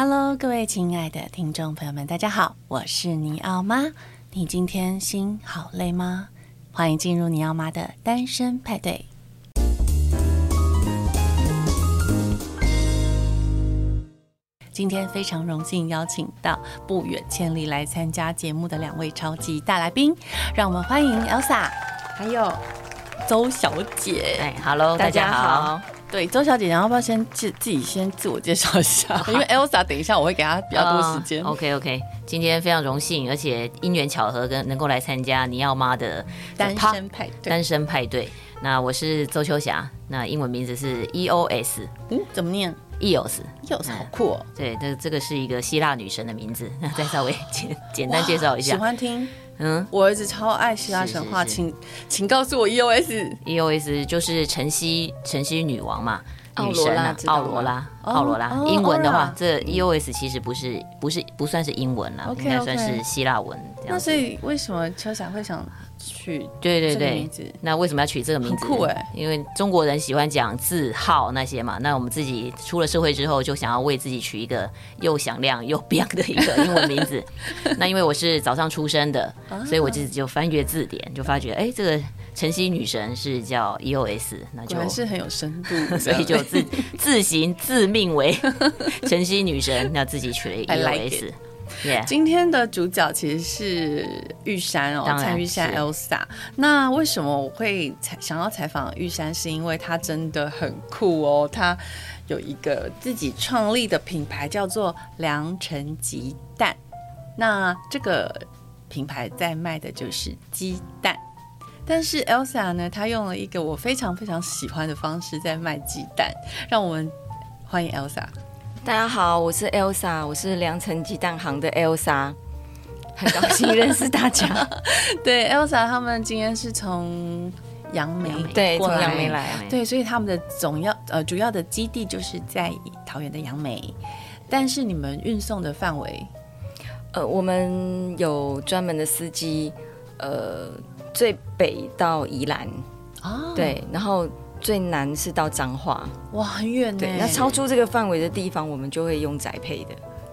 Hello，各位亲爱的听众朋友们，大家好，我是尼奥妈。你今天心好累吗？欢迎进入尼奥妈的单身派对。今天非常荣幸邀请到不远千里来参加节目的两位超级大来宾，让我们欢迎 Elsa，还有周小姐。哎，Hello，大家好。对，周小姐，你要不要先自自己先自我介绍一下？因为 Elsa 等一下我会给她比较多时间。Uh, OK OK，今天非常荣幸，而且因缘巧合跟能够来参加尼奥妈的单身派对。单身派对。那我是周秋霞，那英文名字是 EOS。嗯，怎么念？EOS，EOS，好酷哦。对，这这个是一个希腊女神的名字。那再稍微 简简单介绍一下。喜欢听。嗯，我儿子超爱希腊神话，请请告诉我 E O S E O S 就是晨曦晨曦女王嘛，女神啊，奥罗拉奥罗拉。英文的话，这 E O S 其实不是不是不算是英文啦，应该算是希腊文。那所以为什么秋霞会想？取对对对，那为什么要取这个名字？酷哎！因为中国人喜欢讲字号那些嘛。那我们自己出了社会之后，就想要为自己取一个又响亮又 Beyond 的一个英文名字。那因为我是早上出生的，所以我自己就翻阅字典，就发觉哎，这个晨曦女神是叫 EOS，那就还是很有深度，所以就自 自行自命为 晨曦女神，那自己取了 EOS。今天的主角其实是玉山哦，蔡玉山 Elsa。那为什么我会采想要采访玉山？是因为她真的很酷哦，她有一个自己创立的品牌，叫做良辰鸡蛋。那这个品牌在卖的就是鸡蛋，但是 Elsa 呢，她用了一个我非常非常喜欢的方式在卖鸡蛋。让我们欢迎 Elsa。大家好，我是 Elsa，我是良辰鸡蛋行的 Elsa，很高兴认识大家。对，Elsa 他们今天是从杨梅对，从杨梅来，对，所以他们的总要呃主要的基地就是在桃园的杨梅，但是你们运送的范围，呃，我们有专门的司机，呃，最北到宜兰。啊，对，然后。最难是到彰化，哇，很远呢。对，那超出这个范围的地方，我们就会用宅配的。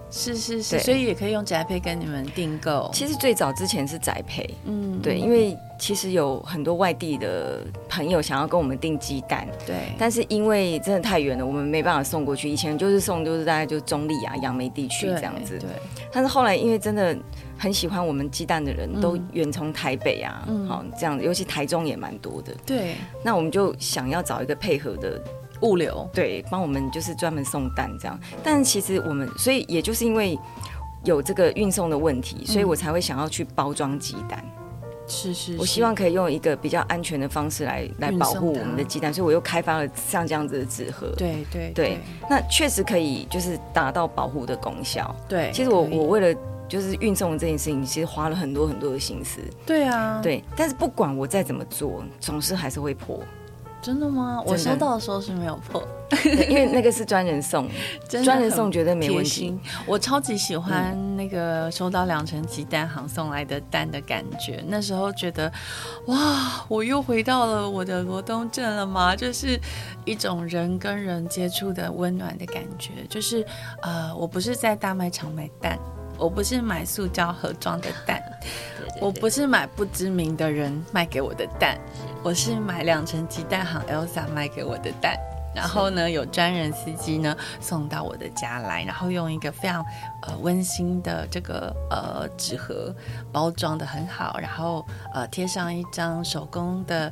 是是是，所以也可以用宅配跟你们订购。其实最早之前是宅配，嗯，对，因为其实有很多外地的朋友想要跟我们订鸡蛋，对，但是因为真的太远了，我们没办法送过去。以前就是送，就是大概就中立啊、杨梅地区这样子，对。但是后来因为真的很喜欢我们鸡蛋的人都远从台北啊，好这样，尤其台中也蛮多的，对。那我们就想要找一个配合的。物流对，帮我们就是专门送蛋这样，但其实我们所以也就是因为有这个运送的问题，所以我才会想要去包装鸡蛋。是是，是，我希望可以用一个比较安全的方式来来保护我们的鸡蛋，所以我又开发了像这样子的纸盒。对对对，那确实可以就是达到保护的功效。对，其实我我为了就是运送这件事情，其实花了很多很多的心思。对啊，对，但是不管我再怎么做，总是还是会破。真的吗？我收到的时候是没有破，因为那个是专人送，专人送绝对没问题。我超级喜欢那个收到两成鸡蛋行送来的蛋的感觉，那时候觉得哇，我又回到了我的罗东镇了吗？就是一种人跟人接触的温暖的感觉，就是呃，我不是在大卖场买蛋。我不是买塑胶盒装的蛋，对对对，我不是买不知名的人卖给我的蛋，我是买两层鸡蛋行 Elsa 卖给我的蛋。然后呢，有专人司机呢送到我的家来，然后用一个非常呃温馨的这个呃纸盒包装的很好，然后呃贴上一张手工的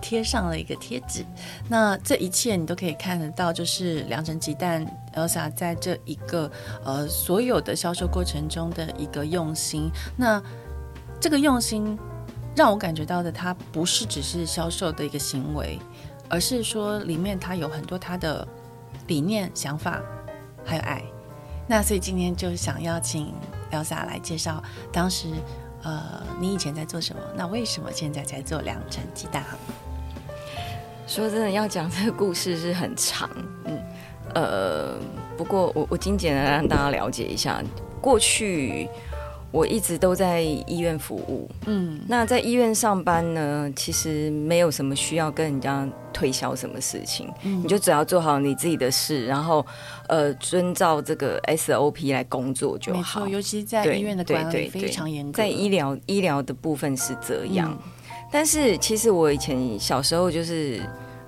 贴上了一个贴纸。那这一切你都可以看得到，就是良辰吉蛋 Elsa 在这一个呃所有的销售过程中的一个用心。那这个用心让我感觉到的，它不是只是销售的一个行为。而是说，里面它有很多它的理念、想法，还有爱。那所以今天就想邀请 Elsa 来介绍，当时呃，你以前在做什么？那为什么现在在做良辰吉蛋行？说真的，要讲这个故事是很长，嗯，呃，不过我我精简的让大家了解一下，过去我一直都在医院服务，嗯，那在医院上班呢，其实没有什么需要跟人家推销什么事情，嗯，你就只要做好你自己的事，然后呃，遵照这个 SOP 来工作就好。尤其在医院的管理非常严格，在医疗医疗的部分是这样，嗯，但是其实我以前小时候就是。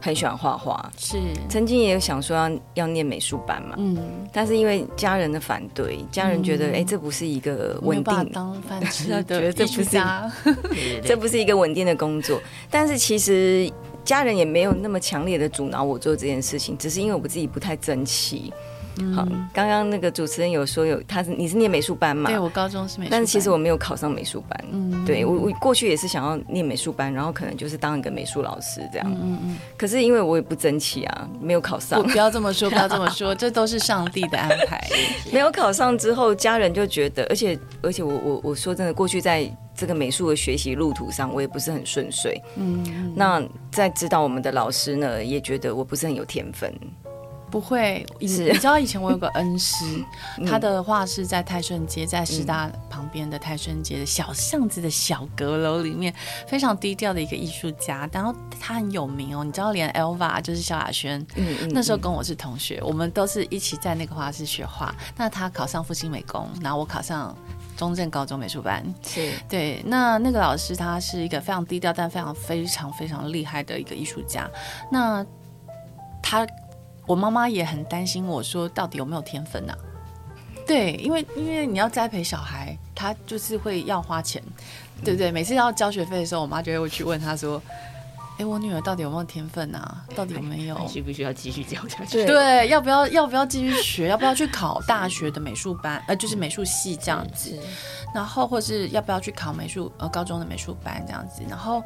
很喜欢画画，是。曾经也有想说要要念美术班嘛，嗯，但是因为家人的反对，家人觉得哎、这不是一个稳定当饭吃的，觉得这不是 这不是一个稳定的工作。但是其实家人也没有那么强烈的阻挠我做这件事情，只是因为我自己不太争气。好，刚刚那个主持人有说有他是你是念美术班嘛？对，我高中是美术班，但是其实我没有考上美术班。嗯，对我我过去也是想要念美术班，然后可能就是当一个美术老师这样。嗯嗯。可是因为我也不争气啊，没有考上。不要这么说，不要这么说，这都是上帝的安排。没有考上之后，家人就觉得，而且而且我我我说真的，过去在这个美术的学习路途上，我也不是很顺遂。嗯。那在指导我们的老师呢，也觉得我不是很有天分。不会，你知道以前我有个恩师，他的画室在泰顺街，在师大旁边的泰顺街的小巷子的小阁楼里面，非常低调的一个艺术家。然后他很有名哦，你知道，连 Elva 就是萧亚轩，那时候跟我是同学，我们都是一起在那个画室学画。那他考上复兴美工，然后我考上中正高中美术班。是对，那那个老师他是一个非常低调但非常非常非常厉害的一个艺术家。那他。我妈妈也很担心我说到底有没有天分啊？对，因为因为你要栽培小孩，他就是会要花钱，对不对？每次要交学费的时候，我妈就会去问他说：“哎，我女儿到底有没有天分啊？到底有没有？需不需要继续教下去？对，要不要要不要继续学？要不要去考大学的美术班？呃，就是美术系这样子。然后或是要不要去考美术呃高中的美术班这样子？然后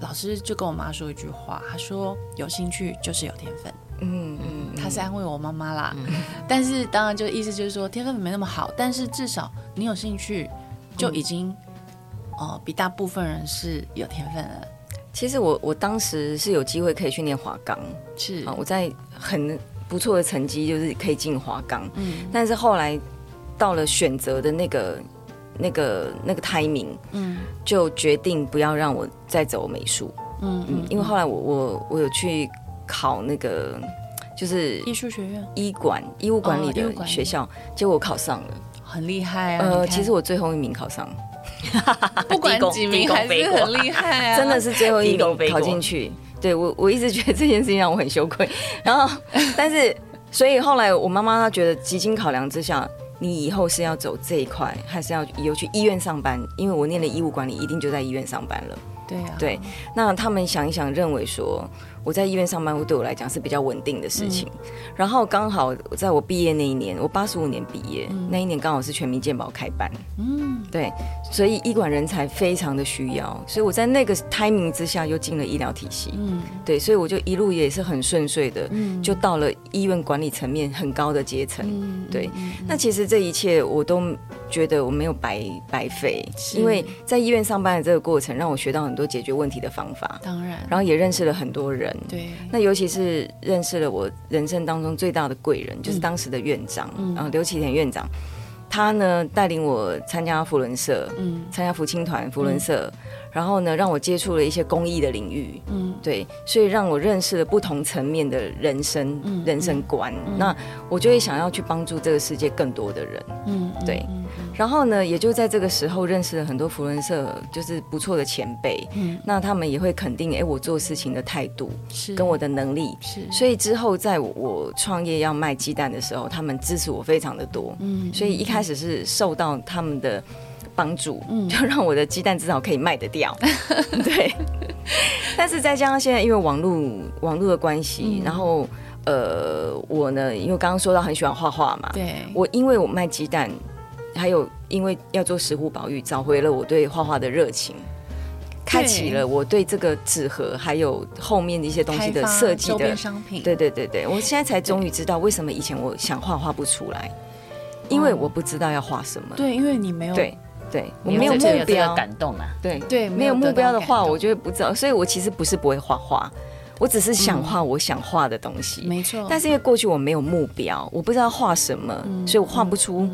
老师就跟我妈说一句话，他说：有兴趣就是有天分。”嗯嗯，他是安慰我妈妈啦，嗯、但是当然就意思就是说天分没那么好，但是至少你有兴趣，就已经哦、比大部分人是有天分了。其实我我当时是有机会可以去念华冈，是。啊，我在很不错的成绩就是可以进华冈，嗯，但是后来到了选择的那个那个那个 timing，嗯，就决定不要让我再走美术，嗯嗯，因为后来我我我有去。考那个就是艺术学院医管医务管理的学校，哦、结果我考上了，很厉害啊！呃，其实我最后一名考上，不管几名还是很厉害啊！真的是最后一名考进去。对我，我一直觉得这件事情让我很羞愧。然后，但是，所以后来我妈妈她觉得，几经考量之下，你以后是要走这一块，还是要以后去医院上班？因为我念的医务管理，一定就在医院上班了。对啊，对。那他们想一想，认为说。我在医院上班，对我来讲是比较稳定的事情。嗯、然后刚好在我毕业那一年，我八十五年毕业，嗯、那一年刚好是全民健保开办。嗯，对，所以医管人才非常的需要，所以我在那个 timing 之下又进了医疗体系。嗯，对，所以我就一路也是很顺遂的，嗯、就到了医院管理层面很高的阶层。嗯、对，嗯、那其实这一切我都觉得我没有白白费，因为在医院上班的这个过程，让我学到很多解决问题的方法。当然，然后也认识了很多人。对，那尤其是认识了我人生当中最大的贵人，就是当时的院长，然后刘启田院长，他呢带领我参加福伦社，嗯，参加福青团福伦社。然后呢，让我接触了一些公益的领域，嗯，对，所以让我认识了不同层面的人生、嗯、人生观。嗯、那我就会想要去帮助这个世界更多的人，嗯，对。嗯、然后呢，也就在这个时候认识了很多福伦社，就是不错的前辈。嗯，那他们也会肯定，哎，我做事情的态度是跟我的能力是。所以之后在我创业要卖鸡蛋的时候，他们支持我非常的多。嗯，所以一开始是受到他们的。帮助，就让我的鸡蛋至少可以卖得掉。嗯、对，但是再加上现在因为网络网络的关系，嗯、然后呃，我呢，因为刚刚说到很喜欢画画嘛，对，我因为我卖鸡蛋，还有因为要做石虎宝玉，找回了我对画画的热情，开启了我对这个纸盒还有后面的一些东西的设计的商品。对对对对，我现在才终于知道为什么以前我想画画不出来，因为我不知道要画什么。对，因为你没有对。对，我没有目标，感动啊！对对，没有目标的话，我就会不知道。所以我其实不是不会画画，我只是想画我想画的东西。没错。但是因为过去我没有目标，我不知道画什么，所以我画不出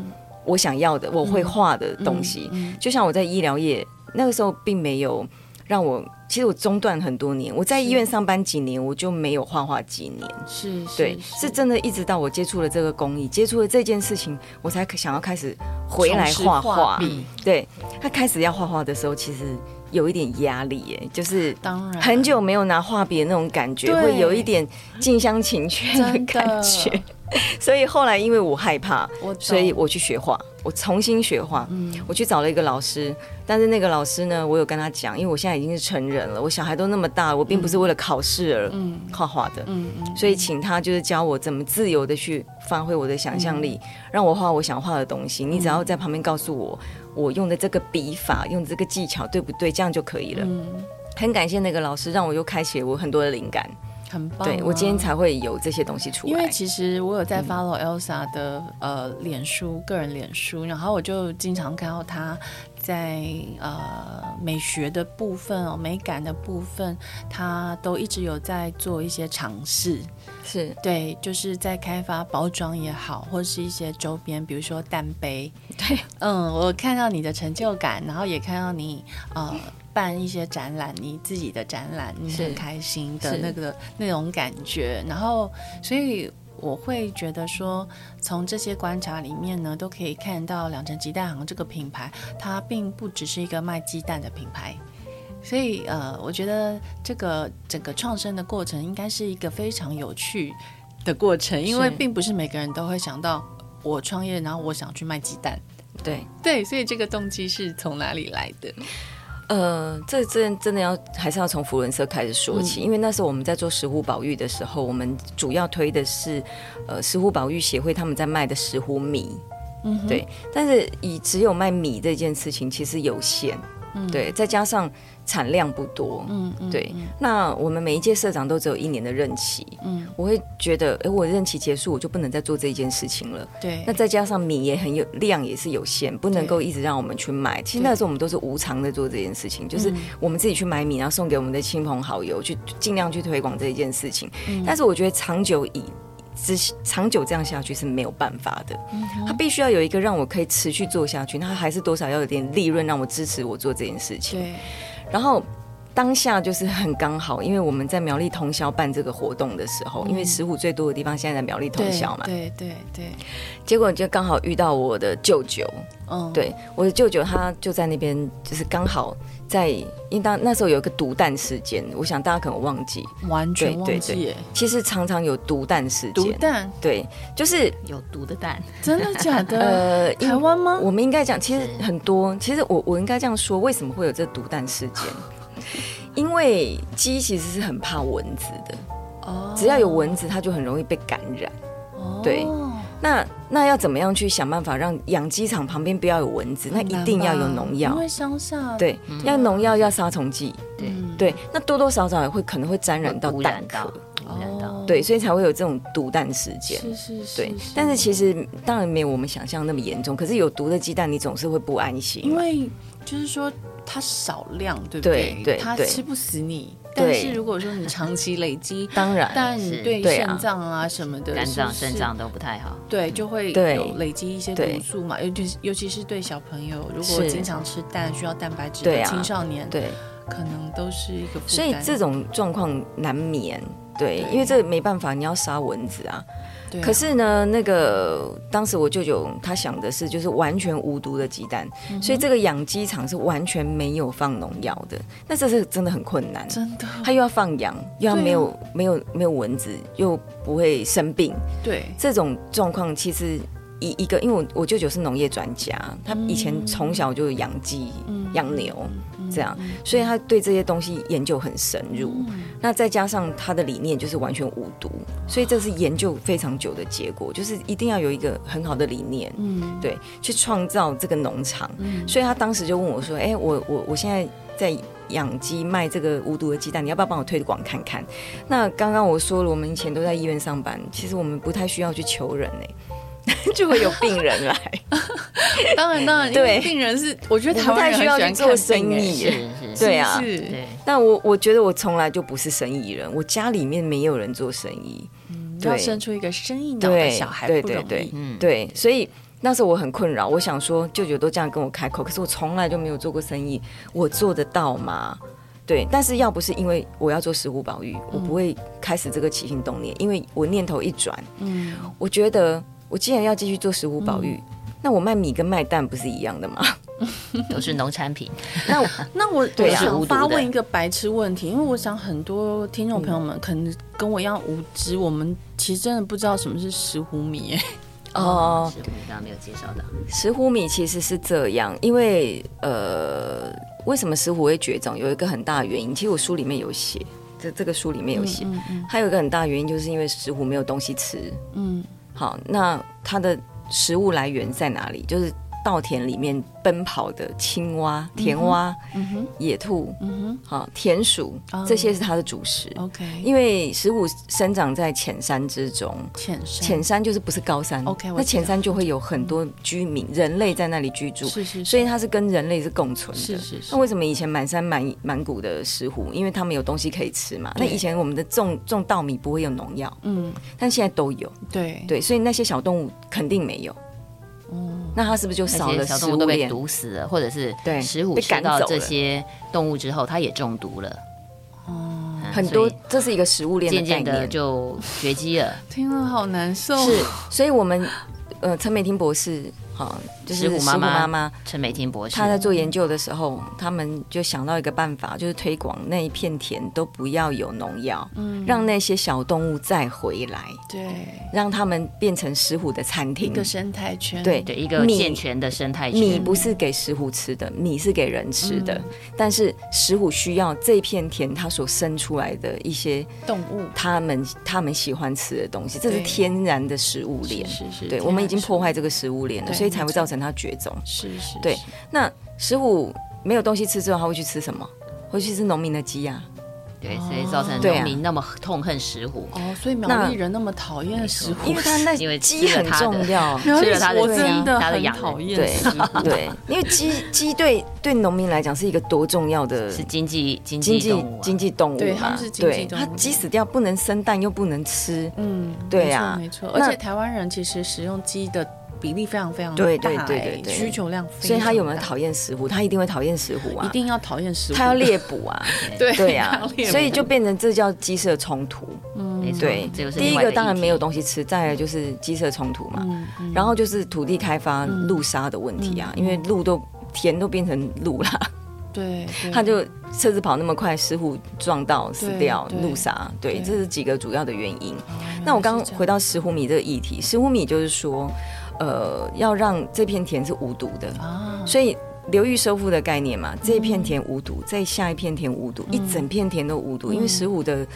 我想要的，我会画的东西。就像我在医疗业那个时候，并没有让我，其实我中断很多年。我在医院上班几年，我就没有画画几年。是，对，是真的，一直到我接触了这个工艺，接触了这件事情，我才想要开始回来画画。对，他开始要画画的时候，其实有一点压力，耶，就是当然很久没有拿画笔的那种感觉，会有一点近乡情怯的感觉。所以后来，因为我害怕，所以我去学画，我重新学画。嗯，我去找了一个老师，但是那个老师呢，我有跟他讲，因为我现在已经是成人了，我小孩都那么大，我并不是为了考试而画画的。嗯嗯，所以请他就是教我怎么自由的去发挥我的想象力，让我画我想画的东西。你只要在旁边告诉我，我用的这个笔法，用的这个技巧对不对，这样就可以了。嗯，很感谢那个老师，让我又开启了我很多的灵感。很棒，对，我今天才会有这些东西出来。因为其实我有在 follow Elsa 的、嗯、呃脸书个人脸书，然后我就经常看到她在呃美学的部分哦，美感的部分，它都一直有在做一些尝试。是对，就是在开发包装也好，或者是一些周边，比如说蛋杯。对，嗯，我看到你的成就感，然后也看到你呃。办一些展览，你自己的展览，你很开心的那个那种感觉。然后，所以我会觉得说，从这些观察里面呢，都可以看到两城鸡蛋行这个品牌，它并不只是一个卖鸡蛋的品牌。所以，呃，我觉得这个整个创生的过程应该是一个非常有趣的过程，因为并不是每个人都会想到我创业，然后我想去卖鸡蛋。对对，所以这个动机是从哪里来的？呃，这真真的要还是要从福伦社开始说起，嗯、因为那时候我们在做石斛保育的时候，我们主要推的是呃石斛保育协会他们在卖的石斛米，嗯，对，但是以只有卖米这件事情其实有限。嗯，对，再加上产量不多，嗯，嗯对。嗯、那我们每一届社长都只有一年的任期，嗯，我会觉得，哎，我任期结束，我就不能再做这一件事情了。对。那再加上米也很有量，也是有限，不能够一直让我们去买。其实那时候我们都是无偿的做这件事情，就是我们自己去买米，然后送给我们的亲朋好友，去尽量去推广这一件事情。嗯、但是我觉得长久以只长久这样下去是没有办法的，他必须要有一个让我可以持续做下去，那他还是多少要有点利润让我支持我做这件事情。对，然后当下就是很刚好，因为我们在苗栗通宵办这个活动的时候，嗯、因为石虎最多的地方现在在苗栗通宵嘛，对对对，对结果就刚好遇到我的舅舅，嗯，对，我的舅舅他就在那边，就是刚好。在，应当那时候有一个毒弹事件，我想大家可能忘记，完全忘记。其实常常有毒弹事件，毒弹，对，就是有毒的蛋，真的假的？呃，台湾吗？我们应该讲，其实很多，其实我我应该这样说，为什么会有这毒弹事件？因为鸡其实是很怕蚊子的，哦，只要有蚊子，它就很容易被感染，哦，对。那那要怎么样去想办法让养鸡场旁边不要有蚊子？那一定要有农药，因为乡下对，要农药要杀虫剂，对对。那多多少少也会可能会沾染到蛋壳，哦，对，所以才会有这种毒蛋事件。是是是。对，但是其实当然没有我们想象那么严重。可是有毒的鸡蛋，你总是会不安心，因为就是说它少量，对不对？对，它吃不死你。但是如果说你长期累积，当然，但你对肾脏啊什么的，肝脏、肾脏都不太好，对，就会有累积一些毒素嘛。尤其是尤其是对小朋友，如果经常吃蛋需要蛋白质的青少年，对，可能都是一个。所以这种状况难免，对，因为这没办法，你要杀蚊子啊。可是呢，那个当时我舅舅他想的是，就是完全无毒的鸡蛋，嗯、所以这个养鸡场是完全没有放农药的。那这是真的很困难，真的。他又要放羊，又要没有、啊、没有没有蚊子，又不会生病。对，这种状况其实一一个，因为我我舅舅是农业专家，他以前从小就养鸡、养、嗯、牛。这样，所以他对这些东西研究很深入。嗯、那再加上他的理念就是完全无毒，所以这是研究非常久的结果，就是一定要有一个很好的理念，嗯，对，去创造这个农场。嗯、所以他当时就问我说：“哎、欸，我我我现在在养鸡卖这个无毒的鸡蛋，你要不要帮我推广看看？”那刚刚我说了，我们以前都在医院上班，其实我们不太需要去求人呢、欸。就会有病人来，当然当然，对，病人是我觉得他不太需要去做生意，对啊，对。但我我觉得我从来就不是生意人，我家里面没有人做生意，要生出一个生意脑的小孩不容易，对，所以那时候我很困扰，我想说舅舅都这样跟我开口，可是我从来就没有做过生意，我做得到吗？对，但是要不是因为我要做石虎保育，我不会开始这个起心动念，因为我念头一转，嗯，我觉得我既然要继续做石斛保育，那我卖米跟卖蛋不是一样的吗？都是农产品。那我那我 我想发问一个白痴问题，因为我想很多听众朋友们可能跟我一样无知，我们其实真的不知道什么是石斛米。哦，石斛米刚刚没有介绍到，石斛米其实是这样，因为呃，为什么石斛会绝种？有一个很大的原因，其实我书里面有写，这这个书里面有写，还有一个很大的原因，就是因为石斛没有东西吃。嗯，好，那它的食物来源在哪里？就是。稻田里面奔跑的青蛙、田蛙、嗯哼、野兔、嗯哼、好田鼠，这些是它的主食。OK，因为石虎生长在浅山之中，浅山浅山就是不是高山。OK，那浅山就会有很多居民，人类在那里居住，是是，所以它是跟人类是共存的。是是是。那为什么以前满山满满谷的石虎？因为他们有东西可以吃嘛。那以前我们的种种稻米不会有农药，嗯，但现在都有。对对，所以那些小动物肯定没有。那它是不是就少了？小动物都被毒死了，或者是对食虎吃到这些动物之后，它也中毒了。哦，很多，这是一个食物链，渐渐的就绝迹了。听了好难受。是，所以我们呃，陈美婷博士。好，就是石虎妈妈陈美婷博士，她在做研究的时候，他们就想到一个办法，就是推广那一片田都不要有农药，嗯，让那些小动物再回来，对，让他们变成石虎的餐厅，一个生态圈，对对，一个健全的生态圈。米不是给石虎吃的，米是给人吃的，但是石虎需要这片田它所生出来的一些动物，他们他们喜欢吃的东西，这是天然的食物链，是是，对，我们已经破坏这个食物链了。所以才会造成它绝种。是是，对。那石虎没有东西吃之后，他会去吃什么？会去吃农民的鸡呀。对，所以造成农民那么痛恨石虎。哦，所以苗栗人那么讨厌石虎，因为他那 鸡很重要。苗栗我真的很讨厌。对对，因为鸡鸡对对农民来讲是一个多重要的，是经济经济经济动物。对，它是经济动物。它鸡死掉不能生蛋，又不能吃。嗯，对呀，没错。而且台湾人其实使用鸡的。比例非常非常大，对对对对，需求量非常大。所以他有没有讨厌石虎？他一定会讨厌石虎啊！一定要讨厌石虎，他要猎捕啊！对对 呀，所以就变成这叫鸡舍冲突。嗯，对，第一个当然没有东西吃，再来就是鸡舍冲突嘛。嗯然后就是土地开发、路杀的问题啊，因为路都田都变成路啦。对，他就车子跑那么快，石虎撞到死掉，路杀。对，这是几个主要的原因。那我刚刚回到石虎米这个议题，石虎米就是说。呃，要让这片田是无毒的，啊、所以流域收复的概念嘛，这一片田无毒，再、嗯、下一片田无毒，嗯、一整片田都无毒，嗯、因为十五的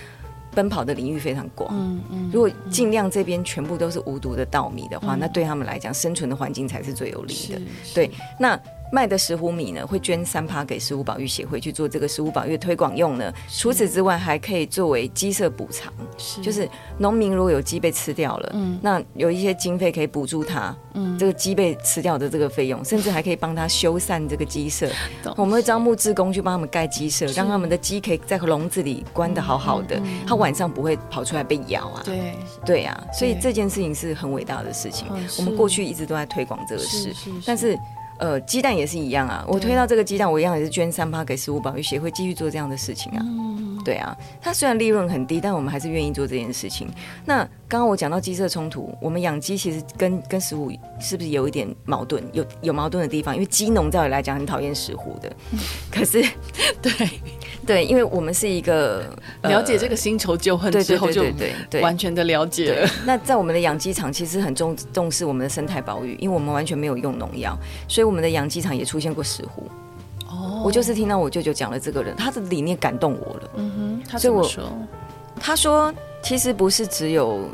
奔跑的领域非常广。嗯嗯、如果尽量这边全部都是无毒的稻米的话，嗯、那对他们来讲，生存的环境才是最有利的。对，那。卖的石虎米呢，会捐三趴给石虎保育协会去做这个石虎保育推广用呢。除此之外，还可以作为鸡舍补偿，是就是农民如果有鸡被吃掉了，嗯，那有一些经费可以补助他，嗯，这个鸡被吃掉的这个费用，甚至还可以帮他修缮这个鸡舍。懂我们会招募志工去帮他们盖鸡舍，是让他们的鸡可以在笼子里关的好好的，他、嗯、晚上不会跑出来被咬啊。对对啊，所以这件事情是很伟大的事情。我们过去一直都在推广这个事，但是。呃，鸡蛋也是一样啊。我推到这个鸡蛋，我一样也是捐三趴给食物保育协会，继续做这样的事情啊。嗯，对啊，它虽然利润很低，但我们还是愿意做这件事情。那刚刚我讲到鸡舍冲突，我们养鸡其实跟跟食物是不是有一点矛盾？有有矛盾的地方，因为鸡农照理来讲很讨厌石虎的，可是 对。对，因为我们是一个了解这个新仇旧恨之后，就完全的了解了。那在我们的养鸡场，其实很重重视我们的生态保育，因为我们完全没有用农药，所以我们的养鸡场也出现过石虎。哦，我就是听到我舅舅讲了这个人，他的理念感动我了。嗯哼，他怎么说？他说，其实不是只有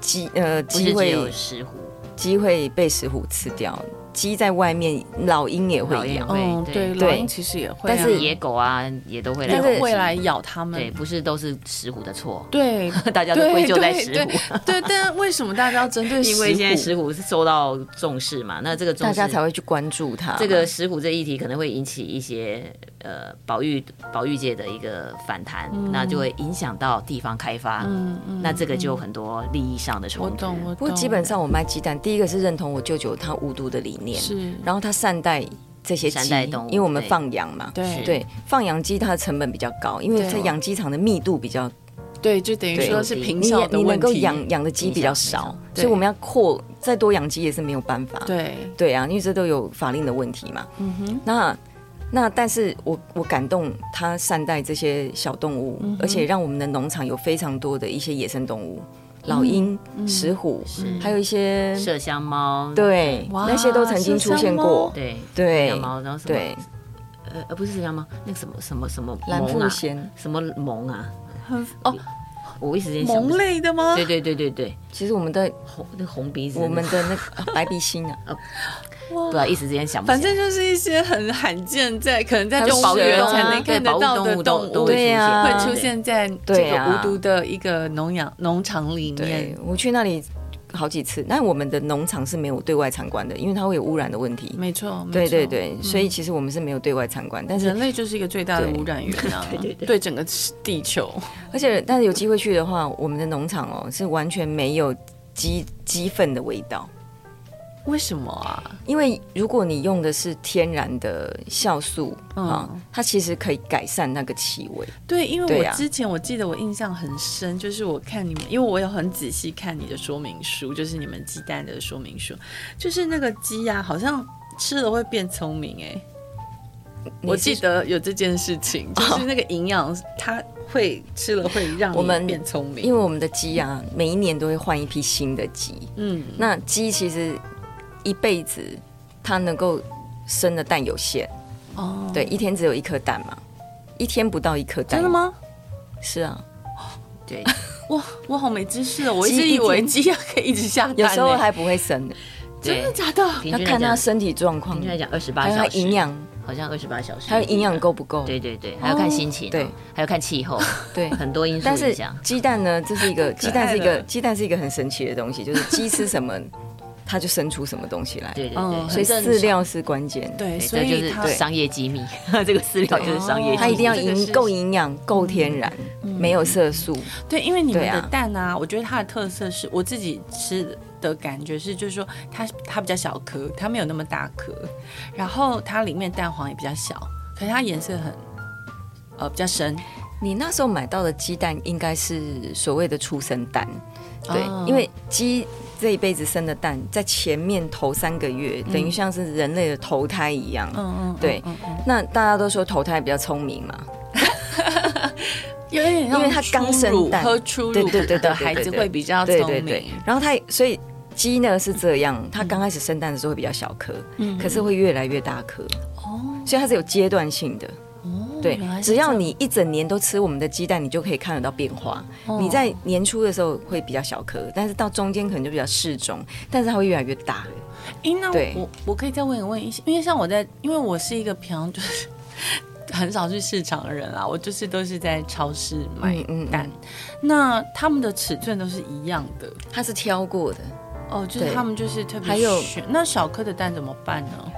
鸡，呃，鸡会有石虎，鸡会被石虎吃掉。鸡在外面，老鹰也会咬。嗯，对，老鹰其实也会。但是野狗啊，也都会来，会来咬它们。对，不是都是石虎的错。对，大家都归咎在石虎。对，但为什么大家要针对石虎？因为现在石虎是受到重视嘛，那这个重视大家才会去关注它。这个石虎这议题可能会引起一些呃保育保育界的一个反弹，嗯、那就会影响到地方开发，嗯嗯，那这个就有很多利益上的冲突。我懂，我懂。不过基本上我卖鸡蛋，第一个是认同我舅舅他无毒的理念，是，然后他善待这些鸡，因为我们放羊嘛，对对，放养鸡它的成本比较高，因为在养鸡场的密度比较。对，就等于说是平效的问题。你能够养养的鸡比较少，所以我们要扩再多养鸡也是没有办法。对对啊，因为这都有法令的问题嘛。嗯哼。那那但是我我感动他善待这些小动物，嗯、而且让我们的农场有非常多的一些野生动物，嗯、老鹰、石虎，嗯、还有一些麝香猫。对，那些都曾经出现过。对对。麝香猫，然后什么？对。呃呃，不是麝香猫，那个什么什么什么蓝腹鷴，什么萌啊？哦，我一时间想獴类的吗？对对对对对，其实我们的红那红鼻子，我们的那个白鼻心啊，哇，对啊，一时之间想不起来。反正就是一些很罕见，在可能在动物园才能看得到的动物，对呀，会出现在这个无毒的一个农养农场里面。我去那里。好几次，但我们的农场是没有对外参观的，因为它会有污染的问题。没错，对对对，所以其实我们是没有对外参观。但是人类就是一个最大的污染源啊，对对对，对整个地球。而且，但是有机会去的话，我们的农场哦是完全没有鸡鸡粪的味道。为什么啊？因为如果你用的是天然的酵素啊，嗯、它其实可以改善那个气味。对，因为我之前我记得我印象很深，就是我看你们，因为我有很仔细看你的说明书，就是你们鸡蛋的说明书，就是那个鸡呀、啊，好像吃了会变聪明哎、欸。我记得有这件事情，就是那个营养，它会吃了会让我们变聪明。因为我们的鸡啊，每一年都会换一批新的鸡。嗯，那鸡其实。一辈子，它能够生的蛋有限哦。对，一天只有一颗蛋嘛，一天不到一颗蛋。真的吗？是啊。对，哇，我好没知识哦。我一直以为鸡要可以一直下蛋，有时候还不会生的。真的假的？要看它身体状况。平均来讲，二十八小时。营养好像二十八小时。还有营养够不够？对对对，还要看心情，对，还要看气候，对，很多因素。但是鸡蛋呢？这是一个 鸡蛋是一个鸡蛋是一个很神奇的东西，就是鸡吃什么。它就生出什么东西来，对对对，所以饲料是关键，对，所以就是商业机密，这个饲料就是商业机密，它一定要营够营养、够天然，没有色素。对，因为你们的蛋啊，我觉得它的特色是我自己吃的感觉是，就是说它它比较小颗，它没有那么大颗，然后它里面蛋黄也比较小，可是它颜色很呃比较深。你那时候买到的鸡蛋应该是所谓的出生蛋，对，因为鸡。这一辈子生的蛋，在前面头三个月，等于像是人类的投胎一样。嗯嗯，对。那大家都说投胎比较聪明嘛，有点因为他刚生蛋，喝初乳的孩子会比较聪明。然后他，所以鸡呢是这样，它刚开始生蛋的时候会比较小颗，嗯可是会越来越大颗。哦，所以它是有阶段性的。对，只要你一整年都吃我们的鸡蛋，你就可以看得到变化。哦、你在年初的时候会比较小颗，但是到中间可能就比较适中，但是它会越来越大。哎，那我我，可以再问一问一些，因为像我在，因为我是一个平常就是很少去市场的人啊，我就是都是在超市买蛋。嗯嗯嗯，那他们的尺寸都是一样的，它是挑过的哦，就是他们就是特别还有那小颗的蛋怎么办呢？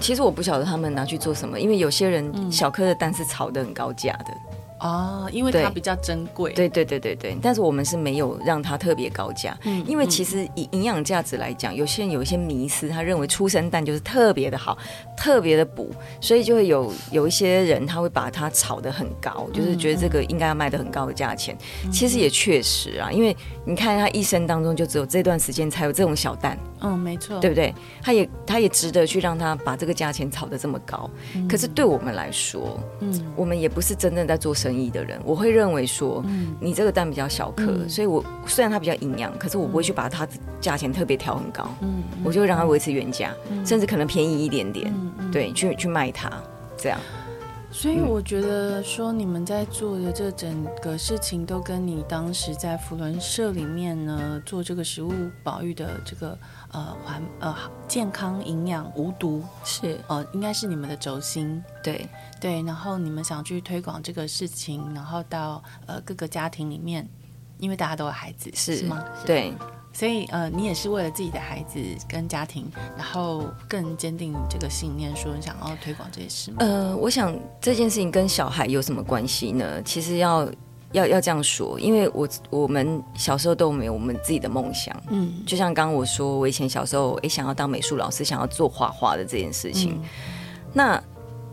其实我不晓得他们拿去做什么，因为有些人小颗的蛋是炒的很高价的。哦，因为它比较珍贵。对对对对对，但是我们是没有让它特别高价，嗯，因为其实以营养价值来讲，有些人有一些迷思，他认为出生蛋就是特别的好，特别的补，所以就会有有一些人他会把它炒得很高，就是觉得这个应该要卖得很高的价钱。其实也确实啊，因为你看他一生当中就只有这段时间才有这种小蛋，嗯，没错，对不对？他也他也值得去让他把这个价钱炒得这么高。可是对我们来说，嗯，我们也不是真正在做生意。的人，我会认为说，嗯，你这个蛋比较小颗，嗯、所以我虽然它比较营养，可是我不会去把它的价钱特别调很高，嗯，我就会让它维持原价，嗯、甚至可能便宜一点点，嗯、对，去去卖它，这样。所以我觉得说，你们在做的这整个事情，都跟你当时在福伦社里面呢做这个食物保育的这个呃环呃健康营养无毒是呃应该是你们的轴心，对对。然后你们想去推广这个事情，然后到呃各个家庭里面，因为大家都有孩子，是，是吗？对。所以呃，你也是为了自己的孩子跟家庭，然后更坚定这个信念，说你想要推广这些事吗？呃，我想这件事情跟小孩有什么关系呢？其实要要要这样说，因为我我们小时候都没有我们自己的梦想，嗯，就像刚刚我说，我以前小时候也想要当美术老师，想要做画画的这件事情，嗯、那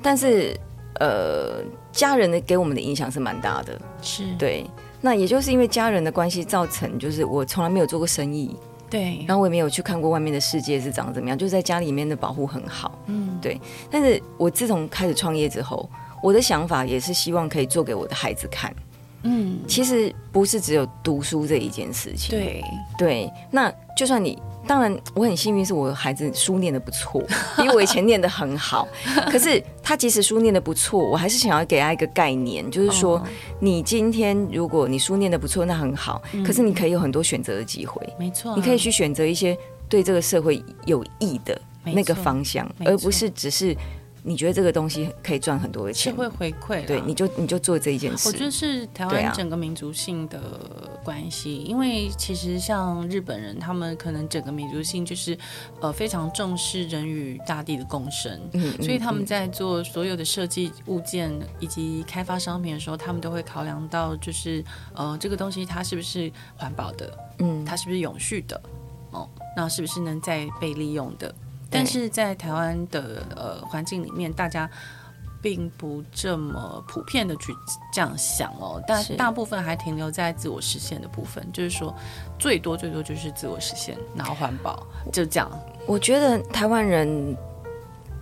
但是呃，家人的给我们的影响是蛮大的，是。对。那也就是因为家人的关系造成，就是我从来没有做过生意，对，然后我也没有去看过外面的世界是长怎么样，就是在家里面的保护很好，嗯，对。但是我自从开始创业之后，我的想法也是希望可以做给我的孩子看，嗯，其实不是只有读书这一件事情，对，对。那就算你。当然，我很幸运，是我孩子书念的不错，比我以前念的很好。可是他即使书念的不错，我还是想要给他一个概念，就是说，你今天如果你书念的不错，那很好。可是你可以有很多选择的机会，没错，你可以去选择一些对这个社会有益的那个方向，而不是只是。你觉得这个东西可以赚很多的钱，是会回馈，对，你就你就做这一件事。我觉得是台湾整个民族性的关系，啊、因为其实像日本人，他们可能整个民族性就是呃非常重视人与大地的共生，嗯，所以他们在做所有的设计物件以及开发商品的时候，他们都会考量到就是呃这个东西它是不是环保的，嗯，它是不是永续的，哦，那是不是能再被利用的？但是在台湾的呃环境里面，大家并不这么普遍的去这样想哦，但大部分还停留在自我实现的部分，就是说最多最多就是自我实现，然后环保就这样。我觉得台湾人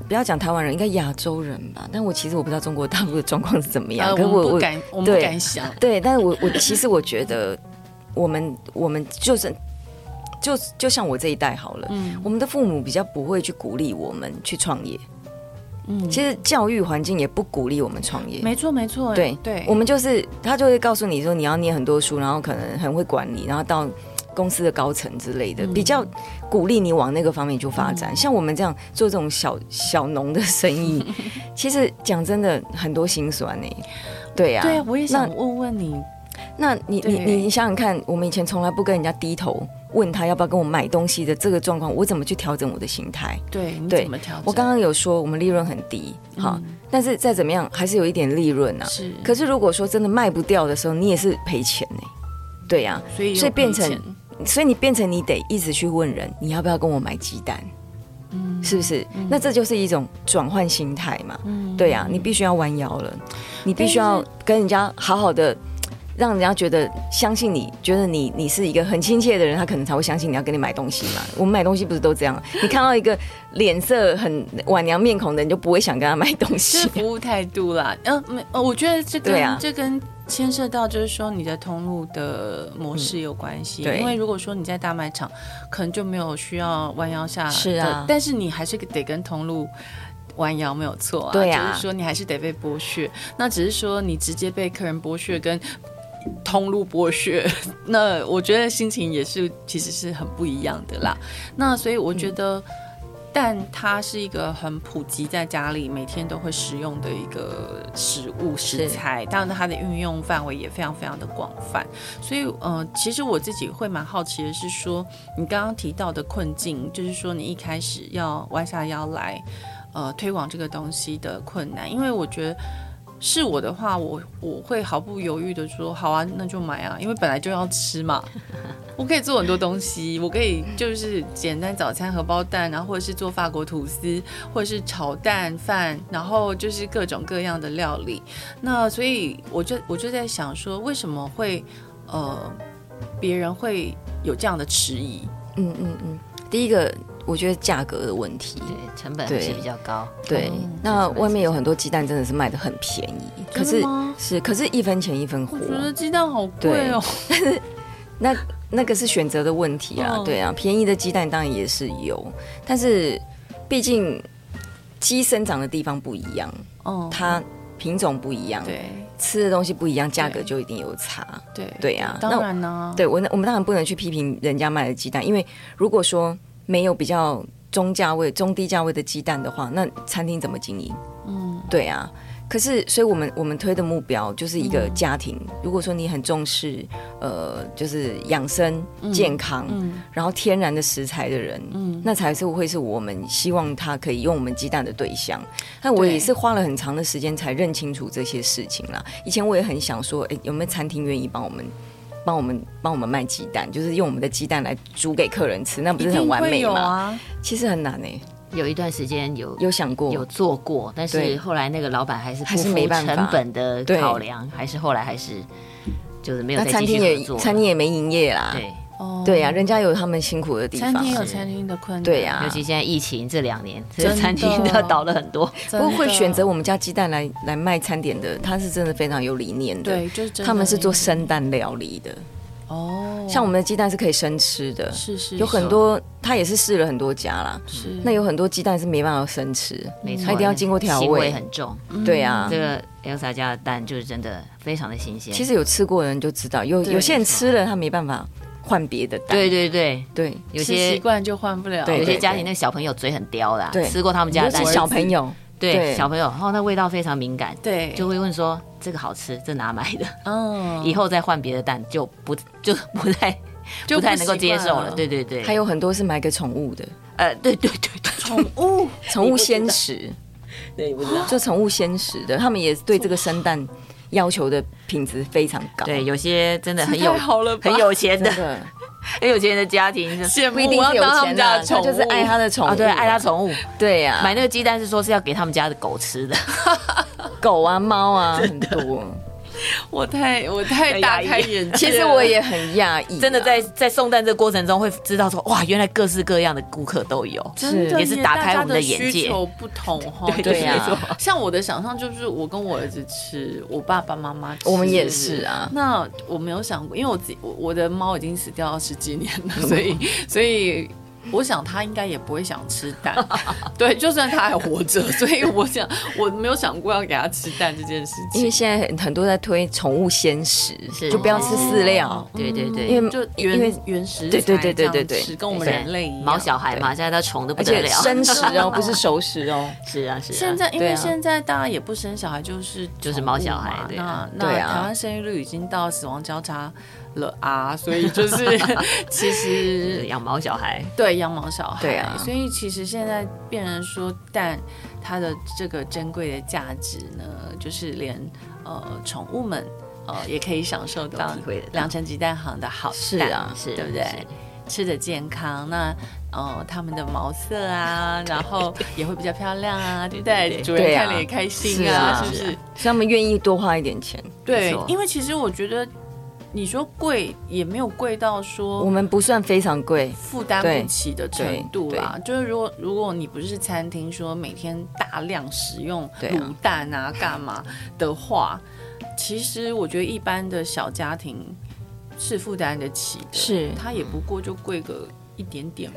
不要讲台湾人，应该亚洲人吧？但我其实我不知道中国大陆的状况是怎么样，可是我不敢，我不敢想。对，但是我我其实我觉得我们我们就是。就就像我这一代好了，嗯，我们的父母比较不会去鼓励我们去创业，嗯，其实教育环境也不鼓励我们创业，没错没错，对对，我们就是他就会告诉你说你要念很多书，然后可能很会管理，然后到公司的高层之类的，比较鼓励你往那个方面去发展。像我们这样做这种小小农的生意，其实讲真的很多心酸呢，对呀，对啊，我也想问问你，那你你你想想看，我们以前从来不跟人家低头。问他要不要跟我买东西的这个状况，我怎么去调整我的心态？对，你怎么调整？我刚刚有说我们利润很低，好、嗯，但是再怎么样还是有一点利润啊。是，可是如果说真的卖不掉的时候，你也是赔钱呢。对呀、啊，所以所以变成，所以你变成你得一直去问人，你要不要跟我买鸡蛋？嗯，是不是？嗯、那这就是一种转换心态嘛。嗯，对呀、啊，你必须要弯腰了，你必须要跟人家好好的。让人家觉得相信你，觉得你你是一个很亲切的人，他可能才会相信你要跟你买东西嘛。我们买东西不是都这样？你看到一个脸色很晚娘面孔的人，你就不会想跟他买东西。是服务态度啦，嗯，没，我觉得这跟、啊、这跟牵涉到就是说你的通路的模式有关系。嗯、对，因为如果说你在大卖场，可能就没有需要弯腰下。是啊，但是你还是得跟通路弯腰，没有错啊。对啊，就是说你还是得被剥削。那只是说你直接被客人剥削跟。通路剥削，那我觉得心情也是其实是很不一样的啦。那所以我觉得，但它是一个很普及在家里每天都会食用的一个食物食材，当然它的运用范围也非常非常的广泛。所以呃，其实我自己会蛮好奇的是说，你刚刚提到的困境，就是说你一开始要弯下腰来呃推广这个东西的困难，因为我觉得。是我的话，我我会毫不犹豫的说好啊，那就买啊，因为本来就要吃嘛。我可以做很多东西，我可以就是简单早餐荷包蛋，然后或者是做法国吐司，或者是炒蛋饭，然后就是各种各样的料理。那所以我就我就在想说，为什么会呃别人会有这样的迟疑？嗯嗯嗯，第一个。我觉得价格的问题，对，成本还是比较高。对，那外面有很多鸡蛋真的是卖的很便宜，可是是，可是一分钱一分货。我觉得鸡蛋好贵哦。但是 那那个是选择的问题啊，对啊，便宜的鸡蛋当然也是有，但是毕竟鸡生长的地方不一样，哦，它品种不一样，对，吃的东西不一样，价格就一定有差。对对呀，当然呢，对我我们当然不能去批评人家卖的鸡蛋，因为如果说。没有比较中价位、中低价位的鸡蛋的话，那餐厅怎么经营？嗯，对啊。可是，所以我们我们推的目标就是一个家庭。嗯、如果说你很重视，呃，就是养生、健康，然后天然的食材的人，嗯，那才是会是我们希望他可以用我们鸡蛋的对象。那我也是花了很长的时间才认清楚这些事情啦。以前我也很想说，哎、欸，有没有餐厅愿意帮我们，帮我们，帮我们卖鸡蛋，就是用我们的鸡蛋来煮给客人吃，那不是很完美吗？啊、其实很难呢、欸。有一段时间有有想过有做过，但是后来那个老板还是还是没办法成本的考量，还是后来还是就是没有再继续做。餐厅也没营业啦。对，对呀，人家有他们辛苦的地方。餐厅有餐厅的困难。对呀，尤其现在疫情这两年，这餐厅都倒了很多。不过会选择我们家鸡蛋来来卖餐点的，他是真的非常有理念的。对，就是他们是做生蛋料理的。哦，像我们的鸡蛋是可以生吃的，是是，有很多他也是试了很多家啦，是。那有很多鸡蛋是没办法生吃，没错，它一定要经过调味，很重。对啊，这个 Elsa 家的蛋就是真的非常的新鲜。其实有吃过的人就知道，有有些人吃了他没办法换别的蛋。对对对。对，有些习惯就换不了。有些家庭那小朋友嘴很刁啦，吃过他们家的蛋，小朋友。对小朋友，然后那味道非常敏感，对，就会问说这个好吃，这哪买的？嗯，以后再换别的蛋就不就不太 就不太能够接受了。对对对，还有很多是买给宠物的，呃，对对对对，宠物？宠物鲜食，对，就宠物鲜食的，他们也对这个生蛋要求的品质非常高。对，有些真的很有很有钱的。很有钱的家庭，不一定是有钱的，他就是爱他的宠物，对，爱他宠物，对呀。买那个鸡蛋是说是要给他们家的狗吃的，狗啊猫啊 很多。我太我太大开眼界，其实我也很讶异，真的在在送蛋这过程中会知道说哇，原来各式各样的顾客都有，真的也是打开我们的眼界。需求不同 哈，对呀。像我的想象就是我跟我儿子吃，我爸爸妈妈吃，我们也是啊。那我没有想过，因为我自己我我的猫已经死掉了十几年了，所 以所以。我想他应该也不会想吃蛋，对，就算他还活着，所以我想我没有想过要给他吃蛋这件事情。因为现在很多在推宠物鲜食，就不要吃饲料，对对对，因为就因为原食对对对对对对，跟我们人类一样，毛小孩嘛，现在他宠的不得了，生食哦，不是 熟食哦，是啊是啊。现在因为现在大家也不生小孩，就是就是毛小孩，那那台湾生育率已经到死亡交叉了啊，所以就是 其实养毛小孩，对养毛小孩，对啊，所以其实现在变成说但它的这个珍贵的价值呢，就是连呃宠物们呃也可以享受到良辰鸡蛋行的好蛋，是啊，是对不对？吃的健康，那呃他们的毛色啊，然后也会比较漂亮啊，对不对？主人看了也开心啊，是不是？所以他们愿意多花一点钱，对，因为其实我觉得。你说贵也没有贵到说我们不算非常贵，负担不起的程度啦。就是如果如果你不是餐厅，说每天大量使用卤蛋啊干嘛的话，其实我觉得一般的小家庭是负担得起的。是，它也不过就贵个一点点。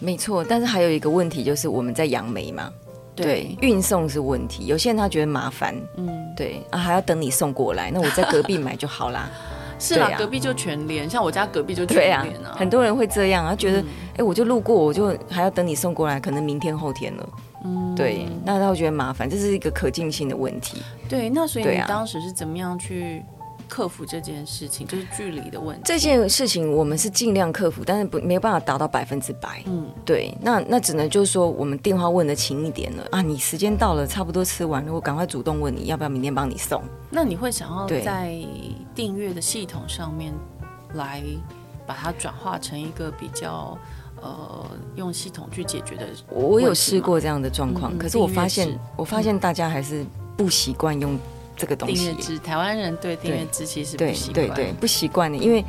没错，但是还有一个问题就是我们在杨梅嘛，对，运送是问题。有些人他觉得麻烦，嗯，对啊，还要等你送过来，那我在隔壁买就好啦。是啊，隔壁就全连，像我家隔壁就全连啊。很多人会这样，他觉得，哎，我就路过，我就还要等你送过来，可能明天后天了。嗯，对，那他会觉得麻烦，这是一个可进性的问题。对，那所以你当时是怎么样去克服这件事情？就是距离的问题。这件事情我们是尽量克服，但是不没有办法达到百分之百。嗯，对，那那只能就是说，我们电话问的勤一点了啊，你时间到了，差不多吃完了，我赶快主动问你要不要明天帮你送。那你会想要在订阅的系统上面来把它转化成一个比较呃用系统去解决的？我有试过这样的状况，嗯、可是我发现我发现大家还是不习惯用这个东西。订阅制，台湾人对订阅制其实不习惯，对对对，不习惯的，因为。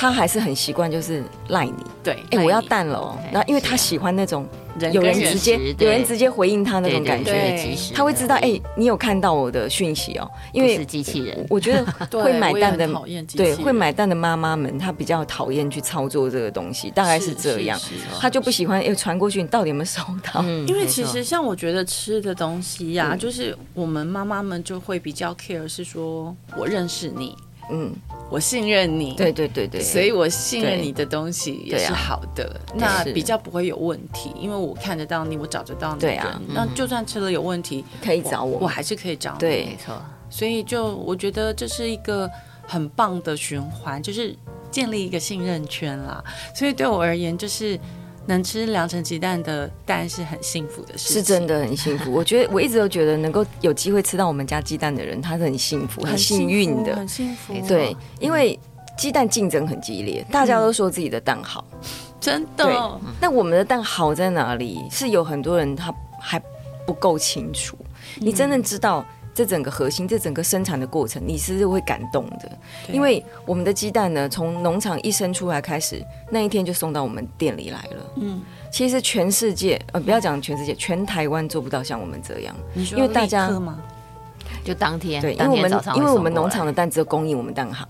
他还是很习惯，就是赖你。对，哎，我要淡了哦。然后，因为他喜欢那种有人直接有人直接回应他那种感觉，他会知道，哎，你有看到我的讯息哦。因为是机器人，我觉得 会买蛋的，对，会买蛋的妈妈们，她比较讨厌去操作这个东西，大概是这样。他就不喜欢，哎，传过去，你到底有没有收到？因为其实像我觉得吃的东西呀，就是我们妈妈们就会比较 care，是说我认识你。嗯，我信任你，对对对对，所以我信任你的东西也是好的，啊、那比较不会有问题，因为我看得到你，我找得到你，对啊，那就算吃了有问题，可以找我，我，我还是可以找你，对，没错。所以就我觉得这是一个很棒的循环，就是建立一个信任圈啦。所以对我而言，就是。能吃两层鸡蛋的蛋是很幸福的事情，是真的很幸福。我觉得我一直都觉得能够有机会吃到我们家鸡蛋的人，他是很幸福、很幸运的，很幸福。对，因为鸡蛋竞争很激烈，大家都说自己的蛋好，嗯、真的。对，那我们的蛋好在哪里？是有很多人他还不够清楚。你真正知道。这整个核心，这整个生产的过程，你是会感动的，因为我们的鸡蛋呢，从农场一生出来开始，那一天就送到我们店里来了。嗯，其实全世界，呃，不要讲全世界，全台湾做不到像我们这样。因为大家就当天，对，因为我们因为我们农场的蛋只有供应我们蛋行，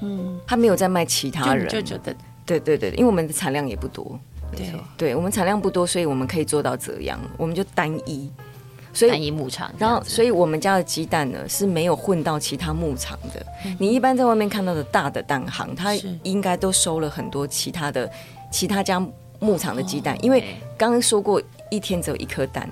嗯，他没有在卖其他人。就觉得对对对，因为我们的产量也不多，对，对我们产量不多，所以我们可以做到这样，我们就单一。所以单一牧场，然后，所以我们家的鸡蛋呢是没有混到其他牧场的。嗯、你一般在外面看到的大的蛋行，它应该都收了很多其他的其他家牧场的鸡蛋，哦、因为刚刚说过一天只有一颗蛋。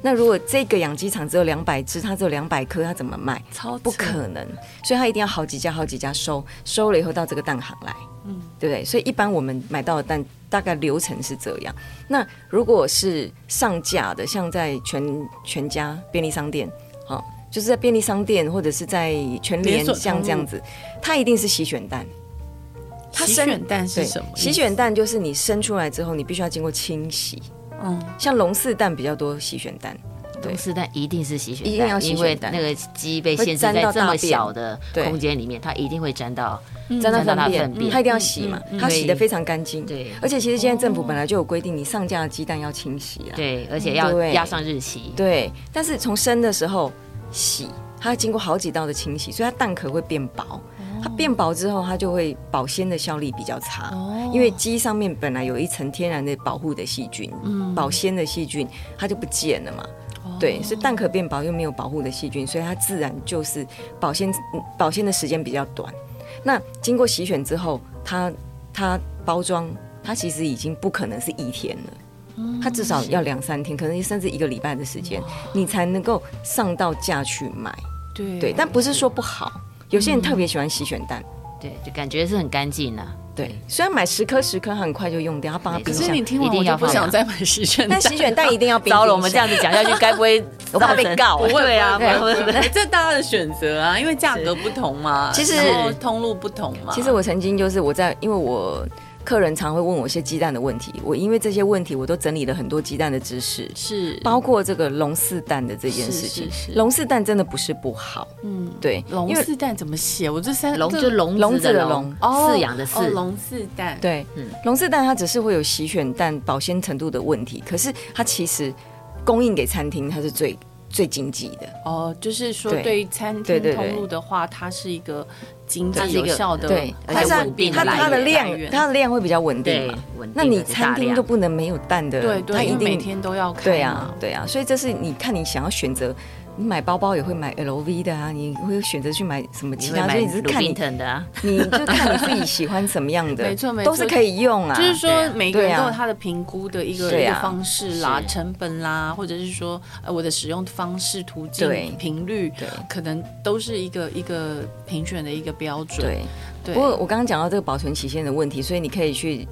那如果这个养鸡场只有两百只，它只有两百颗，它怎么卖？超不可能，所以它一定要好几家好几家收，收了以后到这个蛋行来，嗯，对不对？所以一般我们买到的蛋。大概流程是这样。那如果是上架的，像在全全家便利商店，哦，就是在便利商店或者是在全联，像这样子，它一定是洗选蛋。它洗选蛋是什么？洗选蛋就是你生出来之后，你必须要经过清洗。嗯，像龙饲蛋比较多洗选蛋。龙饲蛋一定是洗血蛋，一定要洗血蛋，因为那个鸡被限制在这么小的空间里面，它一定会沾到。沾到粪便，它一定要洗嘛，它洗的非常干净。对，而且其实现在政府本来就有规定，你上架的鸡蛋要清洗啊。对，而且要压上日期。对，但是从生的时候洗，它要经过好几道的清洗，所以它蛋壳会变薄。它变薄之后，它就会保鲜的效力比较差。因为鸡上面本来有一层天然的保护的细菌，保鲜的细菌，它就不见了嘛。对，所以蛋壳变薄又没有保护的细菌，所以它自然就是保鲜保鲜的时间比较短。那经过洗选之后，它它包装，它其实已经不可能是一天了，它至少要两三天，可能甚至一个礼拜的时间，你才能够上到架去买。对对，但不是说不好，有些人特别喜欢洗选蛋，对，就感觉是很干净呐。对，虽然买十颗十颗很快就用掉，他帮他冰箱。可是你听完我就不想再买洗卷蛋，但洗卷蛋 一定要冰。糟了，我们这样子讲下去，该不会 我怕被告？不会啊，不会，这大家的选择啊，因为价格不同嘛，其实通路不同嘛。其实我曾经就是我在，因为我。客人常会问我一些鸡蛋的问题，我因为这些问题，我都整理了很多鸡蛋的知识，是包括这个龙四蛋的这件事情。龙四蛋真的不是不好，嗯，对。龙四蛋怎么写？我这三龙就笼笼子的笼，饲养的饲。龙四蛋，对，嗯，龙四蛋它只是会有洗选蛋保鲜程度的问题，可是它其实供应给餐厅它是最最经济的。哦，就是说对于餐厅通路的话，它是一个。经济有效的，对，它是它它的量，它的量会比较稳定嘛。那你餐厅都不能没有蛋的，对对，它一定每天都要开。对啊，对啊，所以这是你看你想要选择，你买包包也会买 LV 的啊，你会选择去买什么其他？所以你是看你的啊，你就看你自己喜欢什么 样的，没错没错，都是可以用啊。就是说每个人都有他的评估的一个一个方式啦，成本啦，或者是说呃我的使用方式、途径、频率，对，可能都是一个一个评选的一个标准。对，对。不过我刚刚讲到这个保存期限的问题，所以你可以去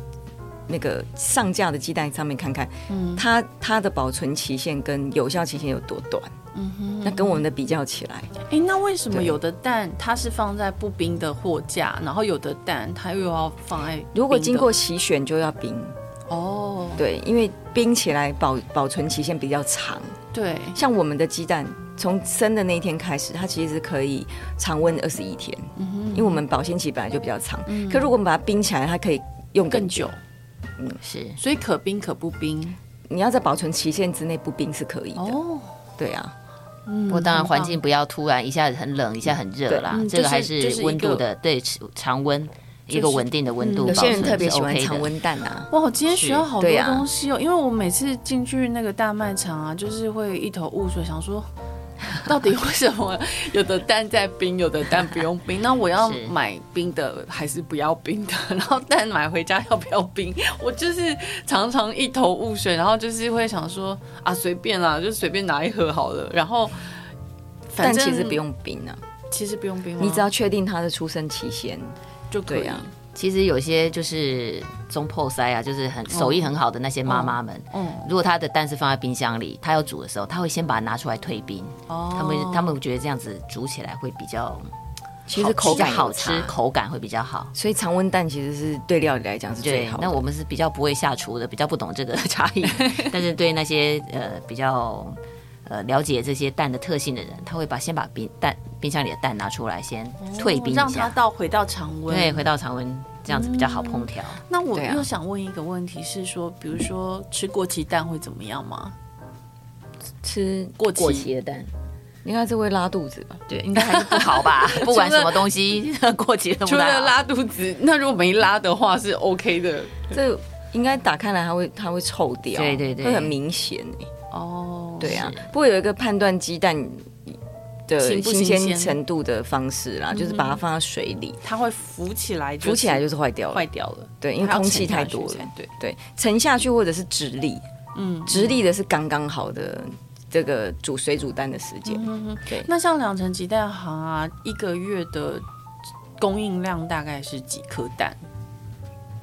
那个上架的鸡蛋上面看看，嗯，它它的保存期限跟有效期限有多短。嗯哼，那跟我们的比较起来，哎、欸，那为什么有的蛋它是放在不冰的货架，然后有的蛋它又要放在？如果经过洗选就要冰。哦，对，因为冰起来保保存期限比较长。对，像我们的鸡蛋从生的那一天开始，它其实可以常温二十一天。嗯哼，因为我们保鲜期本来就比较长。嗯，可如果我们把它冰起来，它可以用更久。更久。嗯，是，所以可冰可不冰。你要在保存期限之内不冰是可以的。哦，对啊。不过当然，环境不要突然一下子很冷，一下很热啦。这个还是温度的，对，常温一个稳定的温度。有些人特别喜欢常温蛋啊。哇，我今天学到好多东西哦！因为我每次进去那个大卖场啊，就是会一头雾水，想说 到底为什么有的蛋在冰，有的蛋不用冰？那我要买冰的还是不要冰的？然后蛋买回家要不要冰？我就是常常一头雾水，然后就是会想说啊，随便啦，就随便拿一盒好了。然后反正其实不用冰啊，其实不用冰，你只要确定它的出生期限就可以。其实有些就是中破塞啊，就是很手艺很好的那些妈妈们，嗯，如果她的蛋是放在冰箱里，她要煮的时候，她会先把它拿出来退冰。哦，他们他们觉得这样子煮起来会比较，其实口感好吃，口感会比较好。所以常温蛋其实是对料理来讲是最好的。那我们是比较不会下厨的，比较不懂这个 差异。但是对那些呃比较呃了解这些蛋的特性的人，他会把先把冰蛋。冰箱里的蛋拿出来，先退冰，让它到回到常温。对，回到常温，这样子比较好烹调。那我又想问一个问题，是说，比如说吃过期蛋会怎么样吗？吃过期过期的蛋，应该是会拉肚子吧？对，应该还是不好吧？不管什么东西过期的，除了拉肚子，那如果没拉的话是 OK 的。这应该打开来它会它会臭掉，对对对，会很明显哦，对啊，不过有一个判断鸡蛋。的新鲜程度的方式啦，就是把它放在水里，它会浮起来，浮起来就是坏掉了，坏掉了。对，因为空气太多了。对对，沉下去或者是直立，嗯，直立的是刚刚好的这个煮水煮蛋的时间。对，那像两层鸡蛋行啊，一个月的供应量大概是几颗蛋？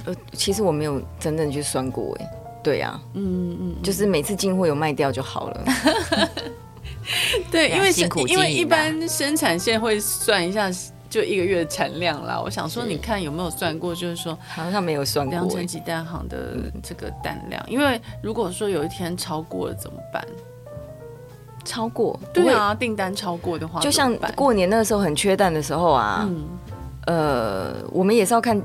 呃，其实我没有真正去算过，哎，对啊，嗯嗯，就是每次进货有卖掉就好了。对，因为是因为一般生产线会算一下，就一个月的产量啦。我想说，你看有没有算过？就是说，好像没有算过。良辰吉蛋行的这个蛋量，因为如果说有一天超过了怎么办？超过？对啊，订单超过的话，就像过年那个时候很缺蛋的时候啊，嗯、呃，我们也是要看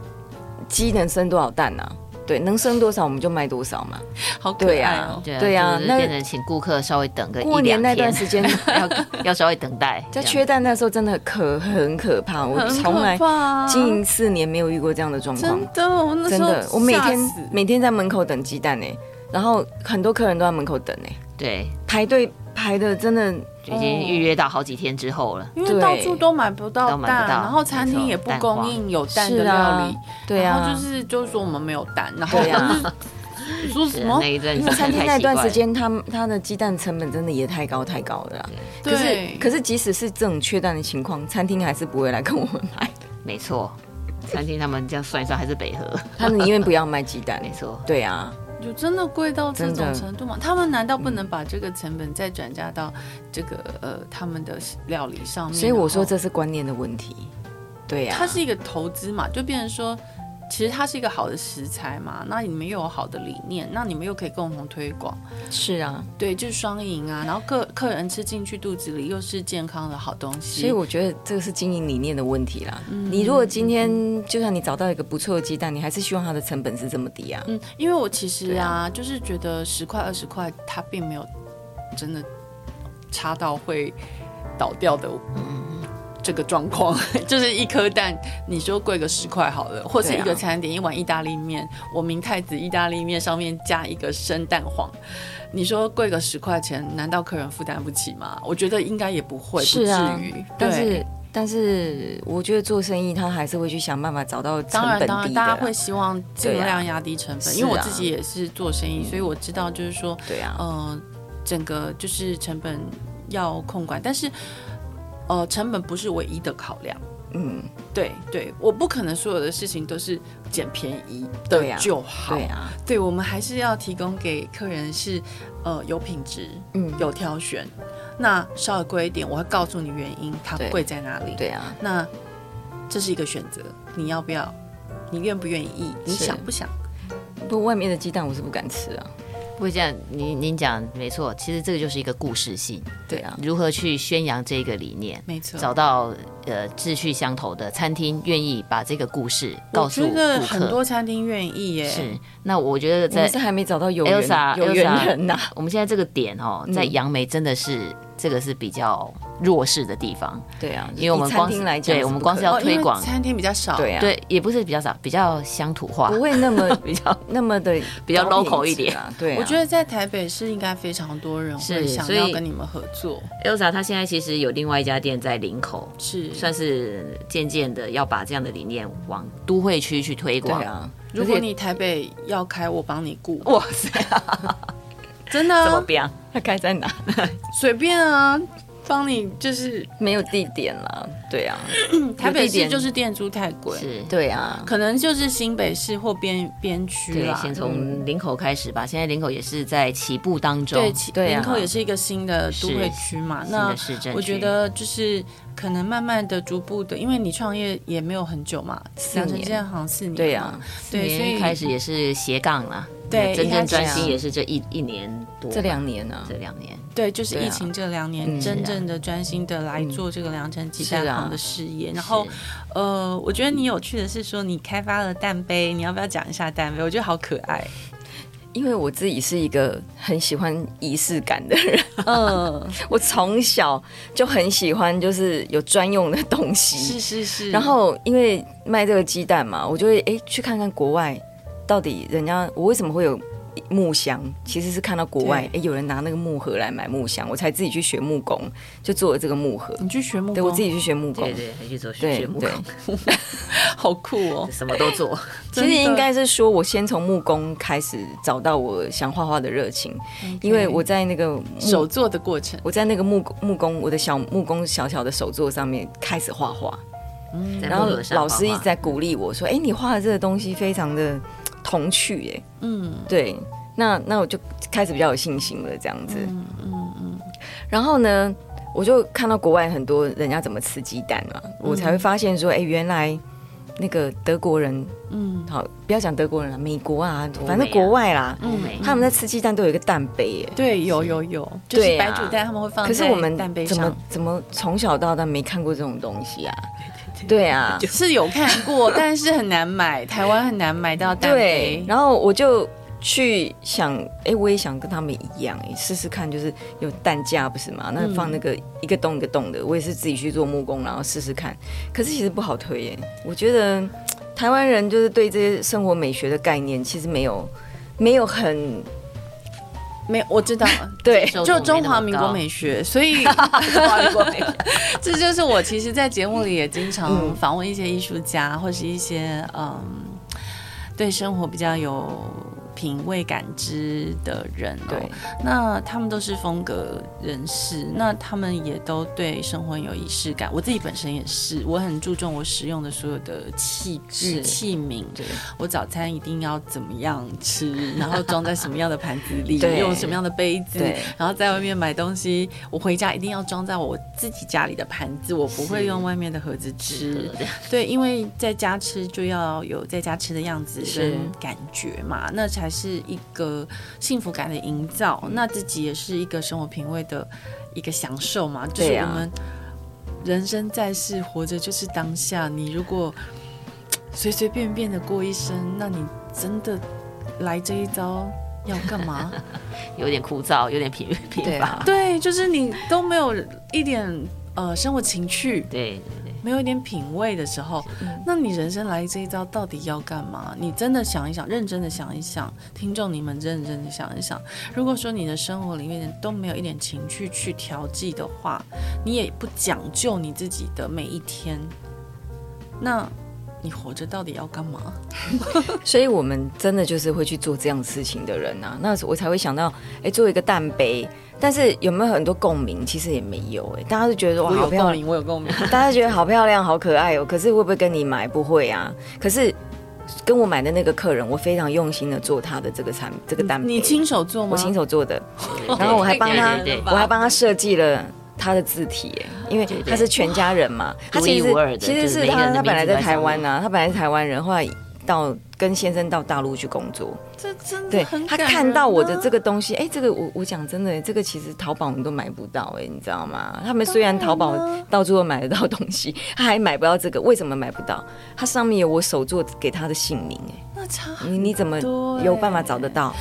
鸡能生多少蛋啊。对，能生多少我们就卖多少嘛。好可爱哦。对呀，那变成请顾客稍微等个过年那段时间 要要稍微等待。在缺蛋那时候真的可很可怕，我从来经营四年没有遇过这样的状况。真的，我那时候真的，我每天每天在门口等鸡蛋呢，然后很多客人都在门口等呢。对，排队排的真的。已经预约到好几天之后了，因为到处都买不到蛋，然后餐厅也不供应有蛋的料理，对啊，然后就是就是说我们没有蛋，然后呀，你说什么？因为餐厅那段时间，他他的鸡蛋成本真的也太高太高了。可是可是即使是这种缺蛋的情况，餐厅还是不会来跟我们买。没错，餐厅他们这样算一算还是北河，他们宁愿不要卖鸡蛋。没错，对啊。就真的贵到这种程度吗？他们难道不能把这个成本再转嫁到这个呃他们的料理上面？所以我说这是观念的问题。对呀，它是一个投资嘛，就变成说。其实它是一个好的食材嘛，那你们又有好的理念，那你们又可以共同推广。是啊，对，就是双赢啊。然后客客人吃进去肚子里又是健康的好东西。所以我觉得这个是经营理念的问题啦。嗯、你如果今天就算你找到一个不错的鸡蛋，你还是希望它的成本是这么低啊？嗯，因为我其实啊，啊就是觉得十块二十块，它并没有真的差到会倒掉的。嗯。这个状况 就是一颗蛋，你说贵个十块好了，或者一个餐点、啊、一碗意大利面，我明太子意大利面上面加一个生蛋黄，你说贵个十块钱，难道客人负担不起吗？我觉得应该也不会，是啊、不至于。但是，但是我觉得做生意他还是会去想办法找到成本低的。当然，当然，大家会希望尽量压低成本，啊、因为我自己也是做生意，啊、所以我知道就是说，对啊，呃，整个就是成本要控管，但是。呃，成本不是唯一的考量。嗯，对对，我不可能所有的事情都是捡便宜的就好。对啊，对，我们还是要提供给客人是呃有品质，嗯，有挑选。那稍微贵一点，我会告诉你原因，它贵在哪里。对啊，那这是一个选择，你要不要？你愿不愿意？你想不想？不过外面的鸡蛋我是不敢吃啊。不会这样，您您讲没错，其实这个就是一个故事性，对啊，如何去宣扬这个理念，没错，找到呃志趣相投的餐厅，愿意把这个故事告诉顾客，很多餐厅愿意耶。是，那我觉得在是还没找到有 Elsa 有缘人呐。我们现在这个点哦，在杨梅真的是这个是比较弱势的地方。对啊，因为我们光是来讲，对我们光是要推广，餐厅比较少。对啊，对，也不是比较少，比较乡土化，不会那么 比较那么的 比较 local 一点。对，我觉得在台北是应该非常多人会想要跟你们合作。Elsa 她现在其实有另外一家店在林口，是算是渐渐的要把这样的理念往都会区去推广。如果你台北要开，我帮你顾。哇塞，真的、啊？怎么变？他开在哪？随便啊，帮你就是没有地点了。对啊，台北市就是店租太贵。是，对啊，可能就是新北市或边边区啦。先从林口开始吧，现在林口也是在起步当中。对，对林口也是一个新的都会区嘛。那我觉得就是。可能慢慢的、逐步的，因为你创业也没有很久嘛，两成这样好像四年，对呀，对，所以开始也是斜杠啦，对，真正专心也是这一一年多，这两年呢，这两年，对，就是疫情这两年，真正的专心的来做这个良辰吉蛋行的事业。然后，呃，我觉得你有趣的是说，你开发了蛋杯，你要不要讲一下蛋杯？我觉得好可爱。因为我自己是一个很喜欢仪式感的人，嗯，我从小就很喜欢，就是有专用的东西，是是是。然后因为卖这个鸡蛋嘛，我就会哎去看看国外到底人家我为什么会有。木箱其实是看到国外哎，有人拿那个木盒来买木箱，我才自己去学木工，就做了这个木盒。你去学木工？对，我自己去学木工，对对，还去做学木工，好酷哦，什么都做。其实应该是说，我先从木工开始找到我想画画的热情，因为我在那个手作的过程，我在那个木木工我的小木工小小的手作上面开始画画，嗯，然后老师一直在鼓励我说：“哎，你画的这个东西非常的。”童趣哎，嗯，对，那那我就开始比较有信心了，这样子，嗯嗯嗯。然后呢，我就看到国外很多人家怎么吃鸡蛋嘛，我才会发现说，哎，原来那个德国人，嗯，好，不要讲德国人了，美国啊，反正国外啦，嗯，他们在吃鸡蛋都有一个蛋杯，哎，对，有有有，就是白煮蛋他们会放，可是我们蛋杯，怎么怎么从小到大没看过这种东西啊？对啊，是有看过，但是很难买，台湾很难买到蛋杯。对，然后我就去想，哎，我也想跟他们一样，哎，试试看，就是有蛋架不是吗？那放那个一个洞一个洞的，我也是自己去做木工，然后试试看。可是其实不好推耶，我觉得台湾人就是对这些生活美学的概念，其实没有没有很。没有，我知道，对，就中华民国美学，所以中华民国美学，这就是我其实，在节目里也经常访问一些艺术家，或是一些嗯，对生活比较有。品味感知的人，对，那他们都是风格人士，那他们也都对生活有仪式感。我自己本身也是，我很注重我使用的所有的器具器皿，对，我早餐一定要怎么样吃，然后装在什么样的盘子里，用什么样的杯子，然后在外面买东西，我回家一定要装在我自己家里的盘子，我不会用外面的盒子吃。对，因为在家吃就要有在家吃的样子跟感觉嘛，那才。还是一个幸福感的营造，那自己也是一个生活品味的一个享受嘛。就是我们人生在世，活着就是当下。你如果随随便便的过一生，那你真的来这一招要干嘛？有点枯燥，有点疲疲乏。对，就是你都没有一点呃生活情趣。对。没有一点品味的时候，那你人生来这一招到底要干嘛？你真的想一想，认真的想一想，听众你们认真的想一想。如果说你的生活里面都没有一点情趣去调剂的话，你也不讲究你自己的每一天，那你活着到底要干嘛？所以我们真的就是会去做这样事情的人啊。那我才会想到，哎，做一个蛋杯。但是有没有很多共鸣？其实也没有哎、欸，大家都觉得哇，好漂亮，我有共鸣，大家觉得好漂亮，好可爱哦、喔。可是会不会跟你买？不会啊。可是跟我买的那个客人，我非常用心的做他的这个产这个蛋杯，你亲手做吗？我亲手做的，然后我还帮他，我还帮他设计了他的字体、欸，因为他是全家人嘛，他其实其实是他他本来在台湾呐、啊，他本来是台湾人，后来到跟先生到大陆去工作。这真的对很他看到我的这个东西，哎，这个我我讲真的，这个其实淘宝你都买不到，哎，你知道吗？他们虽然淘宝到处都买得到东西，他还买不到这个，为什么买不到？它上面有我手作给他的姓名，哎，那差你你怎么有办法找得到？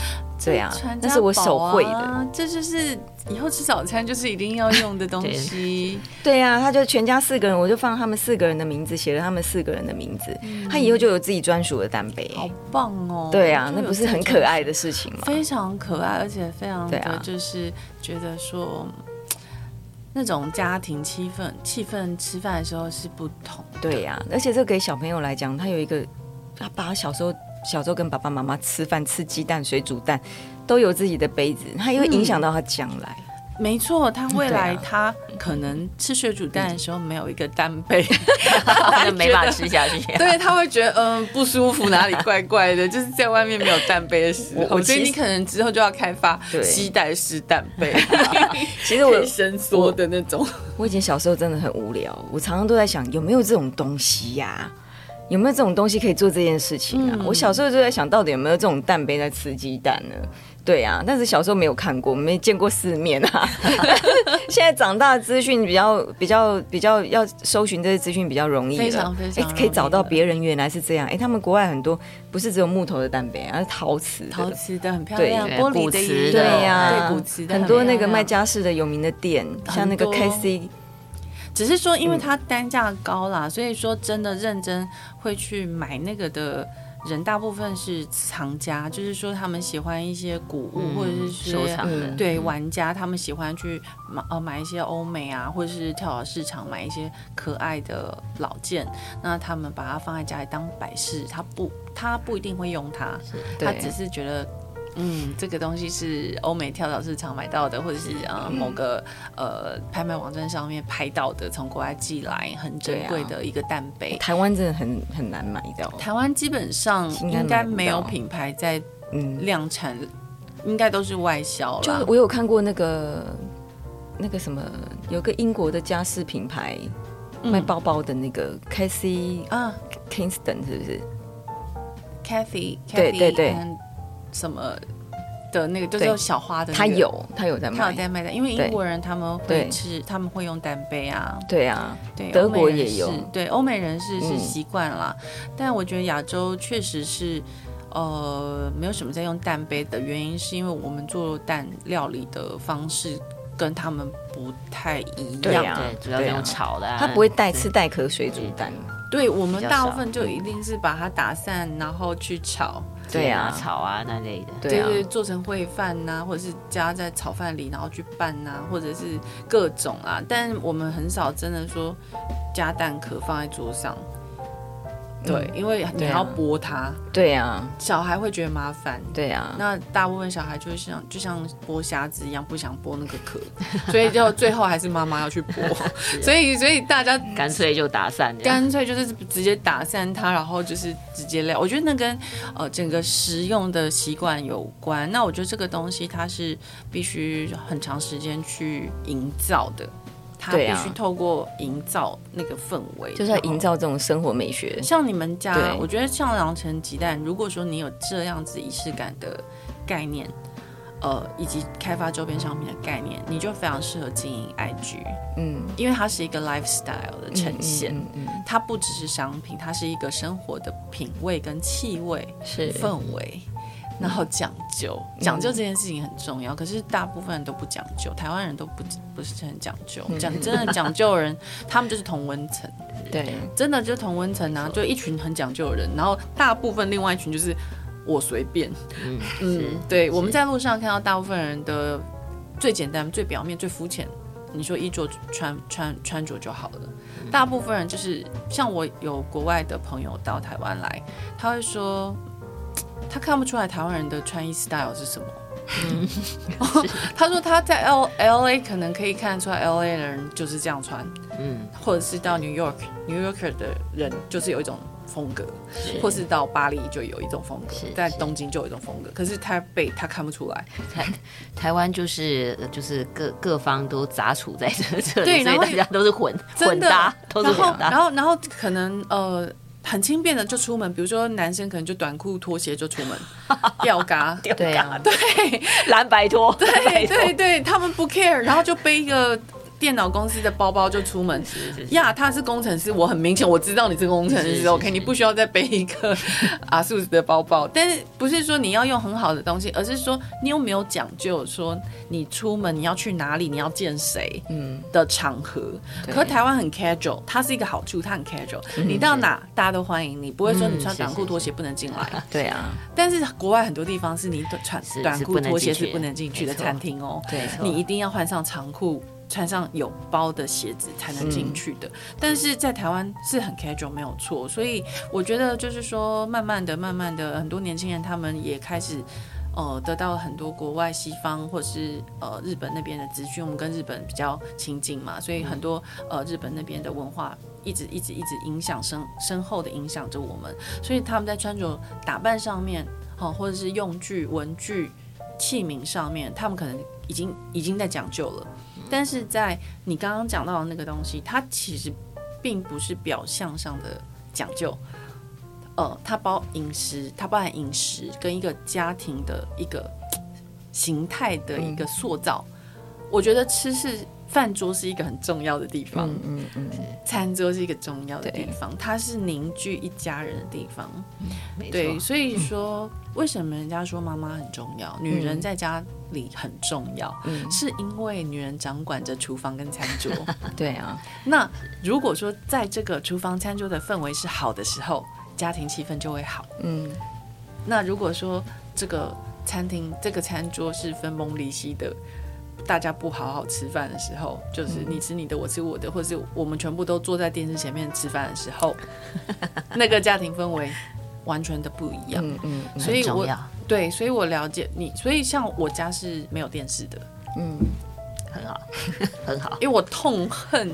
对啊，那是我手绘的，这就是以后吃早餐就是一定要用的东 西。对啊，他就全家四个人，我就放他们四个人的名字，写了他们四个人的名字，他以后就有自己专属的单杯，好棒哦！对啊，那不是很可爱的事情吗？非常可爱，而且非常的就是觉得说那种家庭气氛，气氛吃饭的时候是不同。对呀，而且这给小朋友来讲，他有一个他把小时候。小时候跟爸爸妈妈吃饭，吃鸡蛋、水煮蛋，都有自己的杯子，他也会影响到他将来。嗯、没错，他未来他可能吃水煮蛋的时候没有一个蛋杯，他 就没办法吃下去。对，他会觉得嗯、呃、不舒服，哪里怪怪的，就是在外面没有蛋杯的时候。我觉得你可能之后就要开发携带式蛋杯，其实我伸缩的那种。我以前小时候真的很无聊，我常常都在想有没有这种东西呀、啊。有没有这种东西可以做这件事情啊？嗯、我小时候就在想到底有没有这种蛋杯在吃鸡蛋呢？对啊，但是小时候没有看过，没见过世面啊。现在长大，资讯比较比较比较要搜寻这些资讯比较容易，非常非常可以找到别人原来是这样。哎，他们国外很多不是只有木头的蛋杯，而是陶瓷的，陶瓷的很漂亮，玻璃的对呀，对骨瓷的很多那个卖家饰的有名的店，像那个 KC。只是说，因为它单价高啦，嗯、所以说真的认真会去买那个的人，大部分是藏家，就是说他们喜欢一些古物，嗯、或者是收藏的，对玩家，他们喜欢去买呃买一些欧美啊，或者是跳蚤市场买一些可爱的老件，那他们把它放在家里当摆饰，他不他不一定会用它，他只是觉得。嗯，这个东西是欧美跳蚤市场买到的，或者是啊某个呃拍卖网站上面拍到的，从国外寄来很珍贵的一个蛋杯。啊、台湾真的很很难买到。台湾基本上应该没有品牌在嗯量产，应该都是外销。就我有看过那个那个什么，有个英国的家饰品牌卖包包的那个 Cathy 啊 Kingston 是不是？Cathy 对对对。什么的那个就是小花的，他有他有在卖，他有在卖的。因为英国人他们会吃，他们会用蛋杯啊。对啊，对，德国也有。对，欧美人士是习惯了，但我觉得亚洲确实是呃没有什么在用蛋杯的原因，是因为我们做蛋料理的方式跟他们不太一样。对，主要用炒的，他不会带吃带壳水煮蛋。对，我们大部分就一定是把它打散，然后去炒。对啊，炒啊那类的，对对，做成烩饭呐，或者是加在炒饭里，然后去拌呐，或者是各种啊。但我们很少真的说加蛋壳放在桌上。对，因为你还要剥它，对呀，小孩会觉得麻烦，对呀。那大部分小孩就像就像剥虾子一样，不想剥那个壳，所以就最后还是妈妈要去剥。所以所以大家干脆就打散，干脆就是直接打散它，然后就是直接撂。我觉得那跟呃整个食用的习惯有关。那我觉得这个东西它是必须很长时间去营造的。他必须透过营造那个氛围，就是要营造这种生活美学。像你们家，我觉得像良辰吉蛋，如果说你有这样子仪式感的概念，呃，以及开发周边商品的概念，你就非常适合经营 IG。嗯，因为它是一个 lifestyle 的呈现，嗯嗯嗯嗯、它不只是商品，它是一个生活的品味跟气味，是氛围。然后讲究，讲究这件事情很重要，嗯、可是大部分人都不讲究，台湾人都不不是很讲究。讲、嗯、真的讲究的人，他们就是同温层，对，真的就是同温层啊，就一群很讲究的人，然后大部分另外一群就是我随便，嗯，嗯对，我们在路上看到大部分人的最简单、最表面、最肤浅，你说衣着穿穿穿着就好了，嗯、大部分人就是像我有国外的朋友到台湾来，他会说。他看不出来台湾人的穿衣 style 是什么。嗯，他说他在 L L A 可能可以看得出来 L A 的人就是这样穿，嗯，或者是到 New York New Yorker 的人就是有一种风格，是或是到巴黎就有一种风格，在东京就有一种风格。可是台北他看不出来，台台湾就是就是各各方都杂处在这这里，对，然后大家都是混混搭，都是混搭，然后然后，然后可能呃。很轻便的就出门，比如说男生可能就短裤拖鞋就出门，吊嘎，吊嘎，对，蓝白拖，对对对，他们不 care，然后就背一个。电脑公司的包包就出门。呀，他是工程师，我很明显我知道你是工程师，OK，你不需要再背一个 ASUS 的包包，但是不是说你要用很好的东西，而是说你有没有讲究，说你出门你要去哪里，你要见谁，嗯。的场合。嗯、可是台湾很 casual，它是一个好处，它很 casual，你到哪大家都欢迎你，不会说你穿短裤拖鞋不能进来。对啊，但是国外很多地方是你穿短裤拖鞋是不能进去的餐厅哦，对，你一定要换上长裤。穿上有包的鞋子才能进去的，但是在台湾是很 casual 没有错，所以我觉得就是说，慢慢的、慢慢的，很多年轻人他们也开始呃得到了很多国外西方或是呃日本那边的资讯，我们跟日本比较亲近嘛，所以很多呃日本那边的文化一直一直一直影响深深厚的影响着我们，所以他们在穿着打扮上面，好或者是用具、文具、器皿上面，他们可能已经已经在讲究了。但是在你刚刚讲到的那个东西，它其实并不是表象上的讲究，呃，它包饮食，它包含饮食跟一个家庭的一个形态的一个塑造。嗯、我觉得吃是饭桌是一个很重要的地方，嗯嗯，嗯。餐桌是一个重要的地方，它是凝聚一家人的地方，嗯、对，所以说、嗯、为什么人家说妈妈很重要，女人在家。里很重要，嗯，是因为女人掌管着厨房跟餐桌。对啊，那如果说在这个厨房餐桌的氛围是好的时候，家庭气氛就会好。嗯，那如果说这个餐厅这个餐桌是分崩离析的，大家不好好吃饭的时候，就是你吃你的，我吃我的，或者是我们全部都坐在电视前面吃饭的时候，那个家庭氛围完全的不一样。嗯嗯，所以我。对，所以我了解你。所以像我家是没有电视的，嗯，很好，很好。因为我痛恨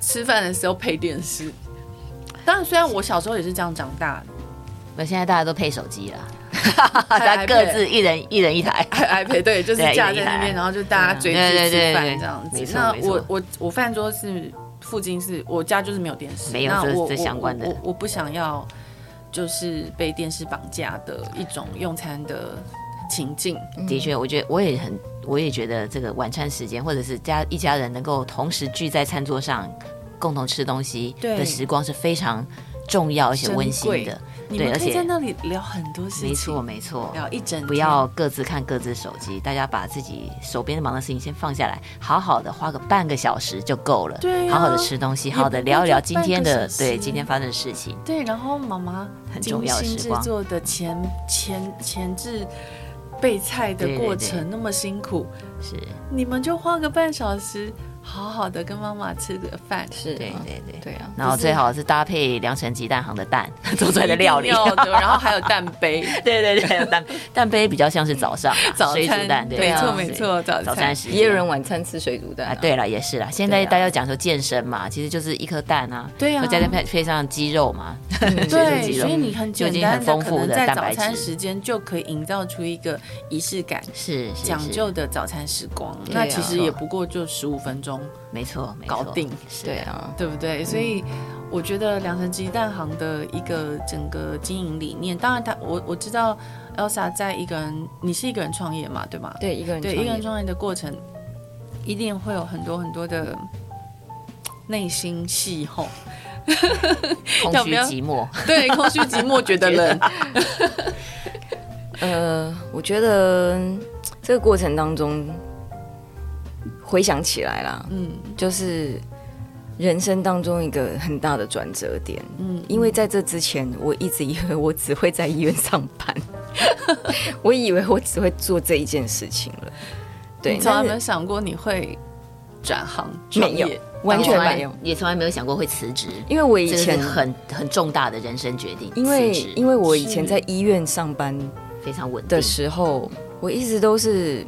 吃饭的时候配电视。当然，虽然我小时候也是这样长大的，那现在大家都配手机了，大家各自一人一人一台 iPad，对，就是架在那边，然后就大家追剧吃饭这样子。那我我我饭桌是附近是我家就是没有电视，没有这这相关的，我我不想要。就是被电视绑架的一种用餐的情境。的确，我觉得我也很，我也觉得这个晚餐时间，或者是家一家人能够同时聚在餐桌上共同吃东西的时光是非常重要而且温馨的。对，而且在那里聊很多事情，没错没错，聊一整天，不要各自看各自手机，大家把自己手边忙的事情先放下来，好好的花个半个小时就够了。对、啊，好好的吃东西，好好的聊一聊今天的对今天发生的事情。对，然后妈妈很重要的时光，制作的前前前置备菜的过程那么辛苦，是你们就花个半小时。好好的跟妈妈吃个饭，是，对对对对啊。然后最好是搭配良辰鸡蛋行的蛋 做出来的料理，然后还有蛋杯，对对对，还有蛋蛋杯比较像是早上 早水煮蛋，对，没错没错，早早餐时也有人晚餐吃水煮蛋啊。对了，也是啦。现在大家讲说健身嘛，其实就是一颗蛋啊，对啊，再配配上鸡肉嘛，对，所以你很简单的可能在早餐时间就可以营造出一个仪式感，是讲究的早餐时光。那其实也不过就十五分钟。没错，搞定，对啊，对不对？所以我觉得良辰吉蛋行的一个整个经营理念，当然他我我知道 Elsa 在一个人，你是一个人创业嘛，对吗？对，一个人对一个人创业的过程，一定会有很多很多的内心戏吼，空虚寂寞，对，空虚寂寞 觉得冷。呃，我觉得这个过程当中。回想起来啦，嗯，就是人生当中一个很大的转折点，嗯，因为在这之前，我一直以为我只会在医院上班，我以为我只会做这一件事情了。对，你从来没有想过你会转行？没有，完全没有，也从来没有想过会辞职。因为我以前很很重大的人生决定，因为因为我以前在医院上班非常稳定的时候，我一直都是。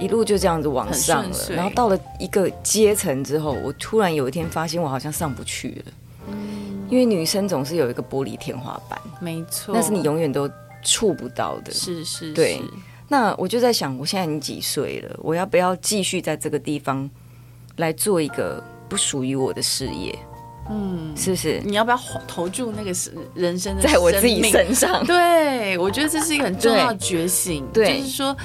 一路就这样子往上了，然后到了一个阶层之后，我突然有一天发现我好像上不去了。嗯，因为女生总是有一个玻璃天花板，没错，那是你永远都触不到的。是是是，对。那我就在想，我现在已经几岁了？我要不要继续在这个地方来做一个不属于我的事业？嗯，是不是？你要不要投注那个是人生的在我自己身上？对，我觉得这是一个很重要的觉醒。对，就是说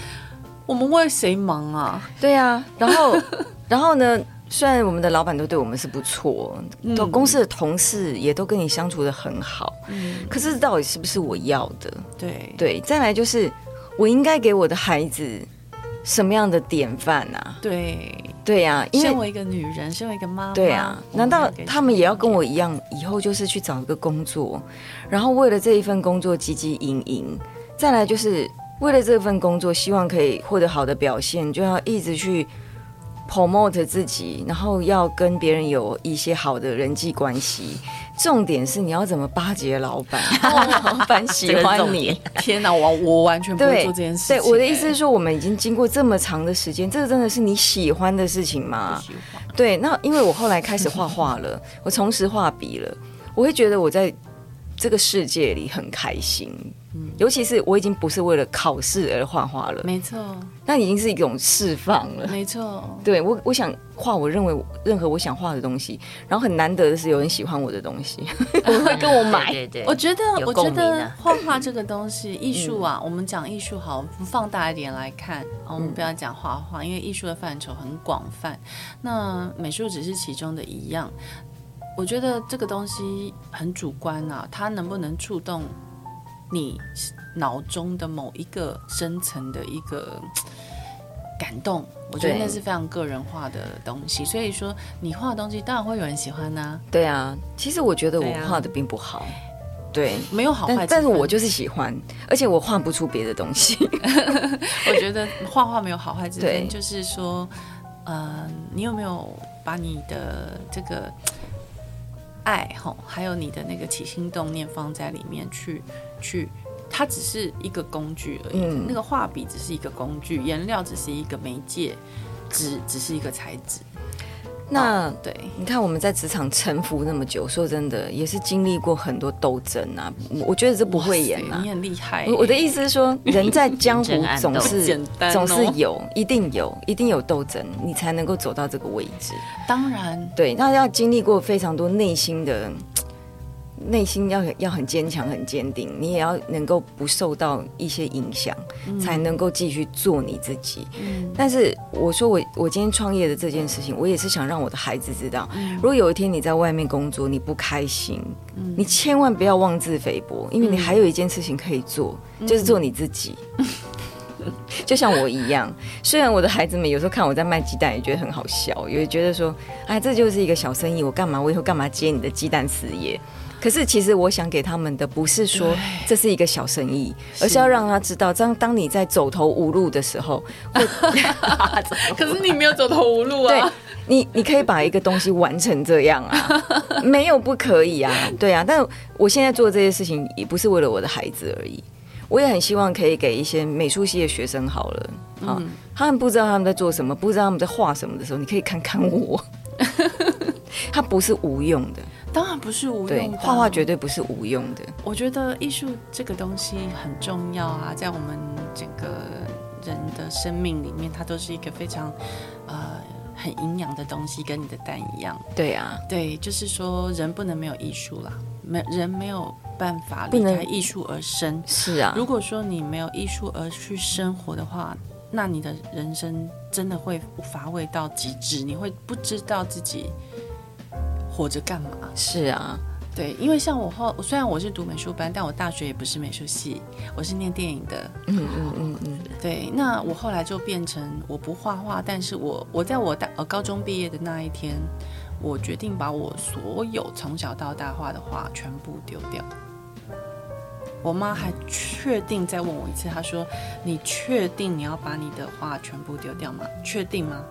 我们为谁忙啊？对啊，然后，然后呢？虽然我们的老板都对我们是不错，都、嗯、公司的同事也都跟你相处的很好，嗯，可是到底是不是我要的？对对，再来就是我应该给我的孩子什么样的典范啊？对对呀、啊，因为身为一个女人，身为一个妈妈，对啊，难道他们也要跟我一样，以后就是去找一个工作，然后为了这一份工作汲汲营营？再来就是为了这份工作，希望可以获得好的表现，就要一直去。promote 自己，然后要跟别人有一些好的人际关系。重点是你要怎么巴结老板，老板喜欢你。天哪，我我完全不会做这件事情。对，我的意思是说，我们已经经过这么长的时间，这个真的是你喜欢的事情吗？对，那因为我后来开始画画了，我重拾画笔了，我会觉得我在这个世界里很开心。嗯尤其是我已经不是为了考试而画画了，没错，那已经是一种释放了，没错。对我，我想画我认为任何我想画的东西，然后很难得的是有人喜欢我的东西，我会跟我买。对对对，我觉得，我觉得画画这个东西，艺术啊，我们讲艺术好，放大一点来看，我们不要讲画画，因为艺术的范畴很广泛，那美术只是其中的一样。我觉得这个东西很主观啊，它能不能触动？你脑中的某一个深层的一个感动，我觉得那是非常个人化的东西。所以说，你画的东西当然会有人喜欢呐。对啊，其实我觉得我画的并不好，对，没有好坏，但是我就是喜欢，而且我画不出别的东西。我觉得画画没有好坏之分，就是说，呃，你有没有把你的这个爱吼，还有你的那个起心动念放在里面去。去，它只是一个工具而已。嗯、那个画笔只是一个工具，颜料只是一个媒介，纸只是一个材质。那、哦、对，你看我们在职场沉浮那么久，说真的，也是经历过很多斗争啊。我觉得这不会演啊，你很厉害。我的意思是说，人在江湖 总是总是有，一定有，一定有斗争，你才能够走到这个位置。当然，对，那要经历过非常多内心的。内心要要很坚强、很坚定，你也要能够不受到一些影响，嗯、才能够继续做你自己。嗯、但是我说我我今天创业的这件事情，我也是想让我的孩子知道，嗯、如果有一天你在外面工作你不开心，嗯、你千万不要妄自菲薄，因为你还有一件事情可以做，嗯、就是做你自己。嗯、就像我一样，虽然我的孩子们有时候看我在卖鸡蛋，也觉得很好笑，也觉得说，哎，这就是一个小生意，我干嘛？我以后干嘛接你的鸡蛋事业？可是，其实我想给他们的不是说这是一个小生意，而是要让他知道，当当你在走投无路的时候，可是你没有走投无路啊！对，你你可以把一个东西完成这样啊，没有不可以啊，对啊。但我现在做这些事情也不是为了我的孩子而已，我也很希望可以给一些美术系的学生好了，啊，他们不知道他们在做什么，不知道他们在画什么的时候，你可以看看我，他不是无用的。当然不是无用的，画画绝对不是无用的。我觉得艺术这个东西很重要啊，在我们整个人的生命里面，它都是一个非常呃很营养的东西，跟你的蛋一样。对啊，对，就是说人不能没有艺术啦，没人没有办法离开艺术而生。是啊，如果说你没有艺术而去生活的话，那你的人生真的会乏味到极致，你会不知道自己。活着干嘛？是啊，对，因为像我后，虽然我是读美术班，但我大学也不是美术系，我是念电影的。嗯嗯嗯嗯，对。那我后来就变成我不画画，但是我我在我大呃高中毕业的那一天，我决定把我所有从小到大画的画全部丢掉。我妈还确定再问我一次，她说：“你确定你要把你的画全部丢掉吗？确定吗？”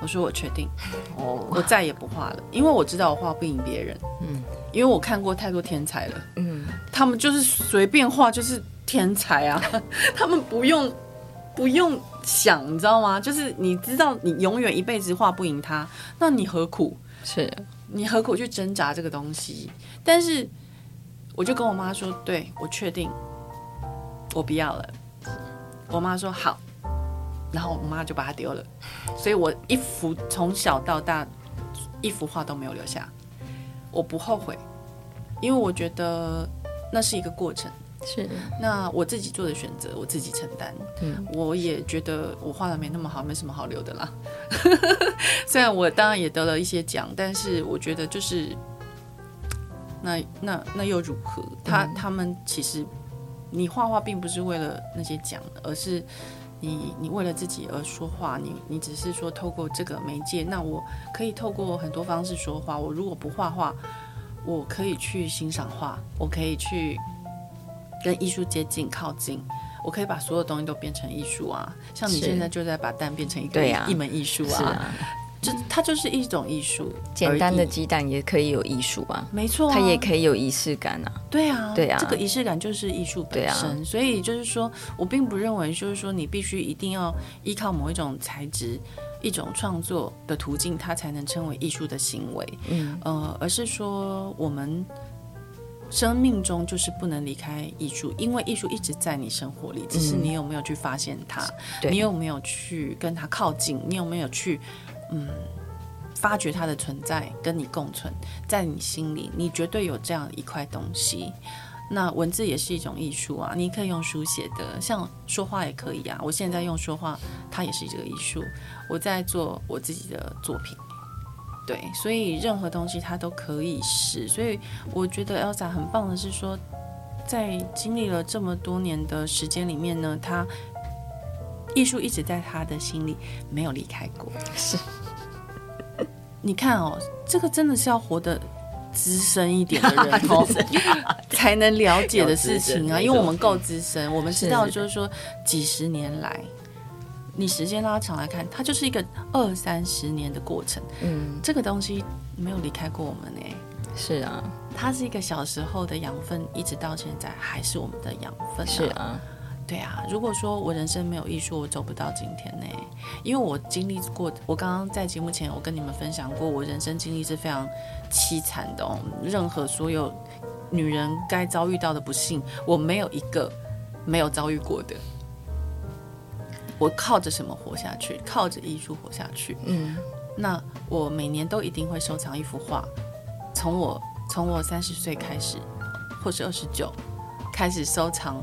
我说我确定，哦，我再也不画了，因为我知道我画不赢别人，嗯，因为我看过太多天才了，嗯，他们就是随便画就是天才啊，他们不用不用想，你知道吗？就是你知道你永远一辈子画不赢他，那你何苦？是你何苦去挣扎这个东西？但是我就跟我妈说，对，我确定，我不要了。我妈说好。然后我妈就把它丢了，所以我一幅从小到大一幅画都没有留下。我不后悔，因为我觉得那是一个过程。是，那我自己做的选择，我自己承担。嗯，我也觉得我画的没那么好，没什么好留的啦。虽然我当然也得了一些奖，但是我觉得就是，那那那又如何？他、嗯、他们其实，你画画并不是为了那些奖，而是你你为了自己而说话。你你只是说透过这个媒介，那我可以透过很多方式说话。我如果不画画，我可以去欣赏画，我可以去。跟艺术接近、靠近，我可以把所有东西都变成艺术啊！像你现在就在把蛋变成一个一门艺术啊，啊就它就是一种艺术。简单的鸡蛋也可以有艺术啊，没错、啊，它也可以有仪式感啊。对啊，对啊，这个仪式感就是艺术本身。啊、所以就是说我并不认为，就是说你必须一定要依靠某一种材质、一种创作的途径，它才能称为艺术的行为。嗯，呃，而是说我们。生命中就是不能离开艺术，因为艺术一直在你生活里，只是你有没有去发现它，嗯、你有没有去跟它靠近，你有没有去嗯发掘它的存在，跟你共存在你心里，你绝对有这样一块东西。那文字也是一种艺术啊，你可以用书写的，像说话也可以啊。我现在用说话，它也是这个艺术。我在做我自己的作品。对，所以任何东西它都可以是，所以我觉得 Elsa 很棒的是说，在经历了这么多年的时间里面呢，他艺术一直在他的心里没有离开过。是，你看哦，这个真的是要活得资深一点的人哦，才能了解的事情啊，因为我们够资深，我们知道就是说几十年来。你时间拉长来看，它就是一个二三十年的过程。嗯，这个东西没有离开过我们呢。是啊，它是一个小时候的养分，一直到现在还是我们的养分。是啊，对啊。如果说我人生没有艺术，我走不到今天呢。因为我经历过，我刚刚在节目前我跟你们分享过，我人生经历是非常凄惨的哦。任何所有女人该遭遇到的不幸，我没有一个没有遭遇过的。我靠着什么活下去？靠着艺术活下去。嗯，那我每年都一定会收藏一幅画。从我从我三十岁开始，或是二十九开始收藏，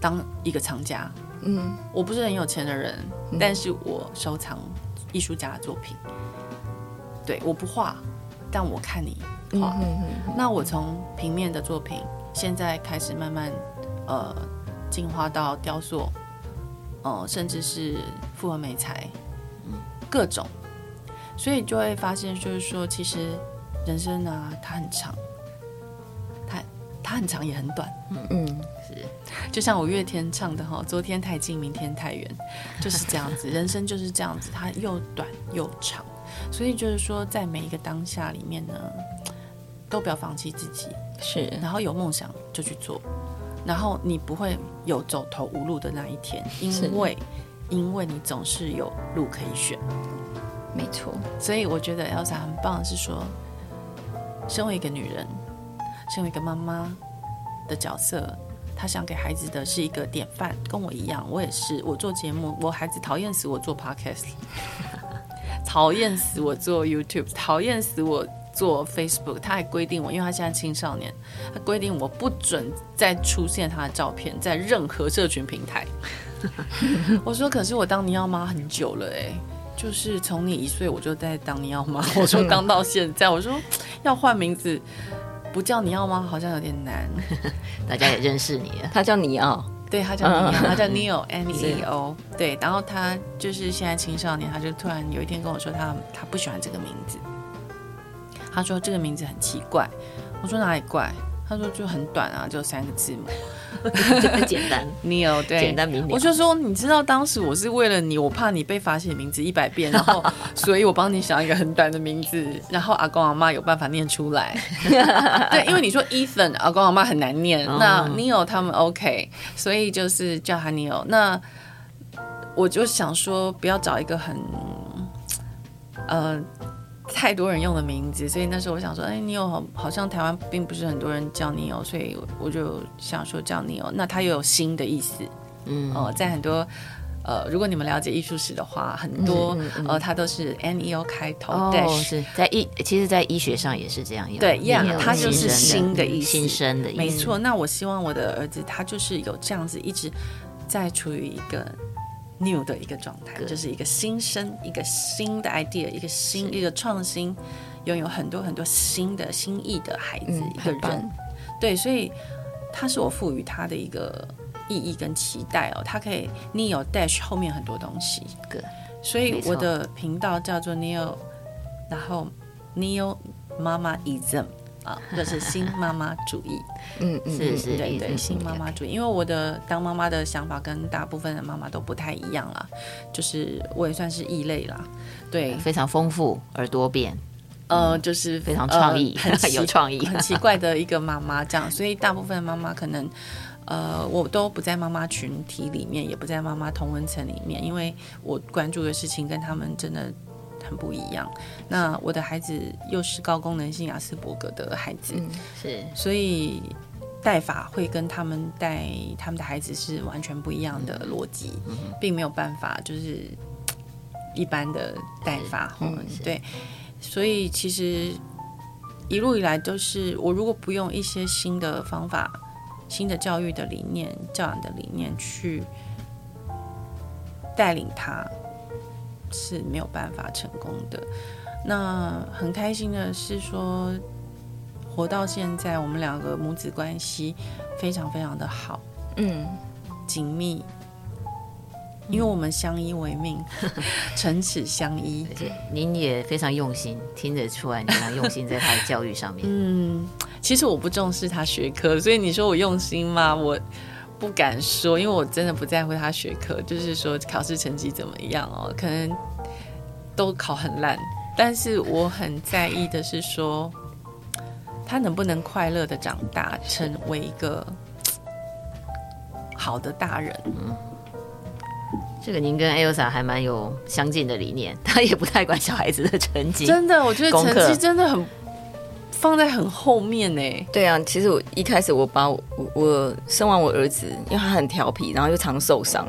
当一个藏家。嗯，我不是很有钱的人，嗯、但是我收藏艺术家的作品。对，我不画，但我看你画。嗯嗯嗯、那我从平面的作品，现在开始慢慢呃进化到雕塑。哦，甚至是复合美材，各种，所以就会发现，就是说，其实人生呢、啊，它很长，它它很长也很短，嗯嗯，是，就像五月天唱的哈，昨天太近，明天太远，就是这样子，人生就是这样子，它又短又长，所以就是说，在每一个当下里面呢，都不要放弃自己，是，然后有梦想就去做。然后你不会有走投无路的那一天，因为因为你总是有路可以选，没错。所以我觉得 Elsa 很棒，是说，身为一个女人，身为一个妈妈的角色，她想给孩子的是一个典范，跟我一样，我也是。我做节目，我孩子讨厌死我做 Podcast，讨厌死我做 YouTube，讨厌死我。做 Facebook，他还规定我，因为他现在青少年，他规定我不准再出现他的照片在任何社群平台。我说，可是我当尼奥妈很久了哎，就是从你一岁我就在当尼奥妈，我说当到现在，我说要换名字，不叫尼奥吗？好像有点难。大家也认识你，他叫尼奥，对他叫尼奥，他叫 Neo，N E O，对，然后他就是现在青少年，他就突然有一天跟我说他他不喜欢这个名字。他说这个名字很奇怪，我说哪里怪？他说就很短啊，就三个字母，简单。Neo 对，简单明了。我就说你知道当时我是为了你，我怕你被罚写名字一百遍，然后 所以我帮你想一个很短的名字，然后阿公阿妈有办法念出来。对，因为你说 Ethan 阿公阿妈很难念，那 Neo 他们 OK，所以就是叫他 Neo。那我就想说不要找一个很呃。太多人用的名字，所以那时候我想说，哎，你有好，好像台湾并不是很多人叫你有，所以我就想说叫你有。那它又有新的意思，嗯，哦、呃，在很多呃，如果你们了解艺术史的话，很多、嗯嗯嗯、呃，它都是 N E O 开头。哦是在医，其实，在医学上也是这样。对，一样，它就是新的意思，新生的意思。没错。那我希望我的儿子他就是有这样子，一直在处于一个 new 的一个状态，就是一个新生，一个新的 idea，一个新一个创新，拥有很多很多新的新意的孩子、嗯、一个人。对，所以他是我赋予他的一个。意义跟期待哦，他可以 Neo Dash 后面很多东西，对，所以我的频道叫做 Neo，然后 Neo 妈妈 ism 啊，就是新妈妈主义，嗯嗯，是是，对对，新妈妈主义，因为我的当妈妈的想法跟大部分的妈妈都不太一样啦，就是我也算是异类啦，对，非常丰富而多变，呃，就是非常创意，很 有创意，很奇怪的一个妈妈这样，所以大部分妈妈可能。呃，我都不在妈妈群体里面，也不在妈妈同温层里面，因为我关注的事情跟他们真的很不一样。那我的孩子又是高功能性亚斯伯格的孩子，嗯、是，所以带法会跟他们带他们的孩子是完全不一样的逻辑，嗯、并没有办法就是一般的带法。嗯，对，所以其实一路以来都是我如果不用一些新的方法。新的教育的理念、教养的理念去带领他，是没有办法成功的。那很开心的是说，活到现在，我们两个母子关系非常非常的好，嗯，紧密。因为我们相依为命，唇齿相依。而且您也非常用心，听得出来你非常用心在他的教育上面。嗯，其实我不重视他学科，所以你说我用心吗？我不敢说，因为我真的不在乎他学科。就是说考试成绩怎么样哦，可能都考很烂，但是我很在意的是说，他能不能快乐的长大，成为一个好的大人。嗯这个您跟 Elsa 还蛮有相近的理念，他也不太管小孩子的成绩。真的，我觉得成绩真的很放在很后面呢。对啊，其实我一开始我把我我生完我儿子，因为他很调皮，然后又常受伤。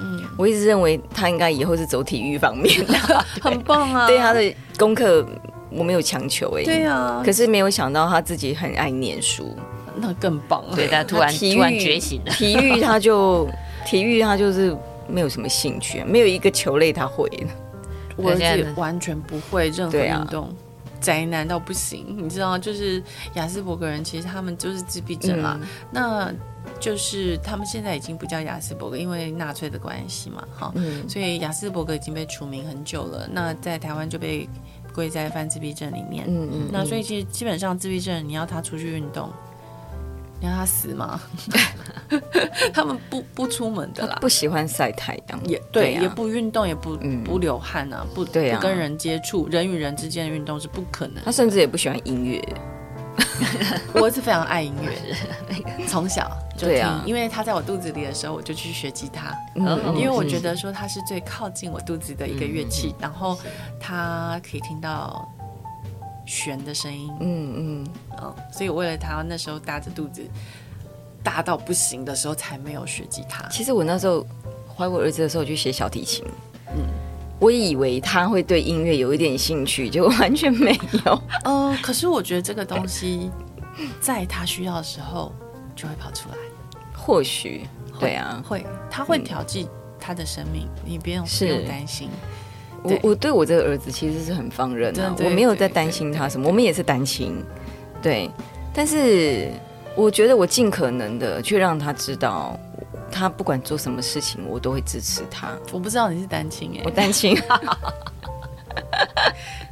嗯，我一直认为他应该以后是走体育方面的，很棒啊。对他的功课我没有强求哎。对啊，可是没有想到他自己很爱念书，那更棒了。对，他突然突然觉醒了。体育他就体育他就是。没有什么兴趣，没有一个球类他会。我儿子完全不会任何运动，啊、宅男到不行。你知道，就是雅斯伯格人，其实他们就是自闭症啊。嗯、那就是他们现在已经不叫雅斯伯格，因为纳粹的关系嘛，哈。嗯、所以雅斯伯格已经被除名很久了。那在台湾就被归在犯自闭症里面。嗯嗯。嗯那所以其实基本上自闭症，你要他出去运动。你让他死吗？他们不不出门的啦，不喜欢晒太阳，也对，对啊、也不运动，也不不流汗啊，不对啊，不跟人接触，人与人之间的运动是不可能。他甚至也不喜欢音乐，我是非常爱音乐，从小就听，啊、因为他在我肚子里的时候，我就去学吉他，嗯、因为我觉得说他是最靠近我肚子的一个乐器，嗯、然后他可以听到。弦的声音，嗯嗯，哦，所以我为了他那时候大着肚子大到不行的时候才没有学吉他。其实我那时候怀我儿子的时候就学小提琴，嗯，我以为他会对音乐有一点兴趣，结果完全没有。呃，可是我觉得这个东西在他需要的时候就会跑出来，或许对啊，会，他会调剂他的生命，嗯、你不用不用担心。我我对我这个儿子其实是很放任的，我没有在担心他什么，我们也是单亲，对。但是我觉得我尽可能的去让他知道，他不管做什么事情，我都会支持他。我不知道你是单亲哎，我单亲，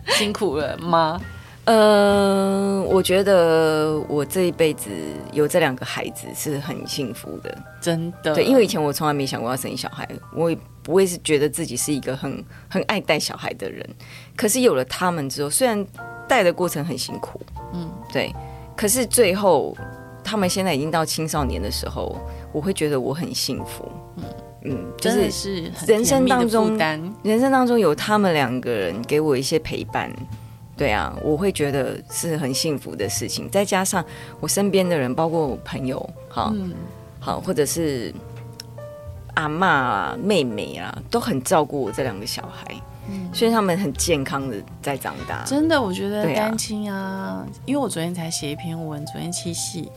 辛苦了妈。呃，我觉得我这一辈子有这两个孩子是很幸福的，真的。对，因为以前我从来没想过要生小孩，我也不会是觉得自己是一个很很爱带小孩的人。可是有了他们之后，虽然带的过程很辛苦，嗯，对，可是最后他们现在已经到青少年的时候，我会觉得我很幸福，嗯嗯，就是人生当中，人生当中有他们两个人给我一些陪伴。对啊，我会觉得是很幸福的事情。再加上我身边的人，包括我朋友，好，嗯、好，或者是阿妈啊、妹妹啊，都很照顾我这两个小孩，嗯，所以他们很健康的在长大。真的，我觉得单亲啊，啊因为我昨天才写一篇文，昨天七夕，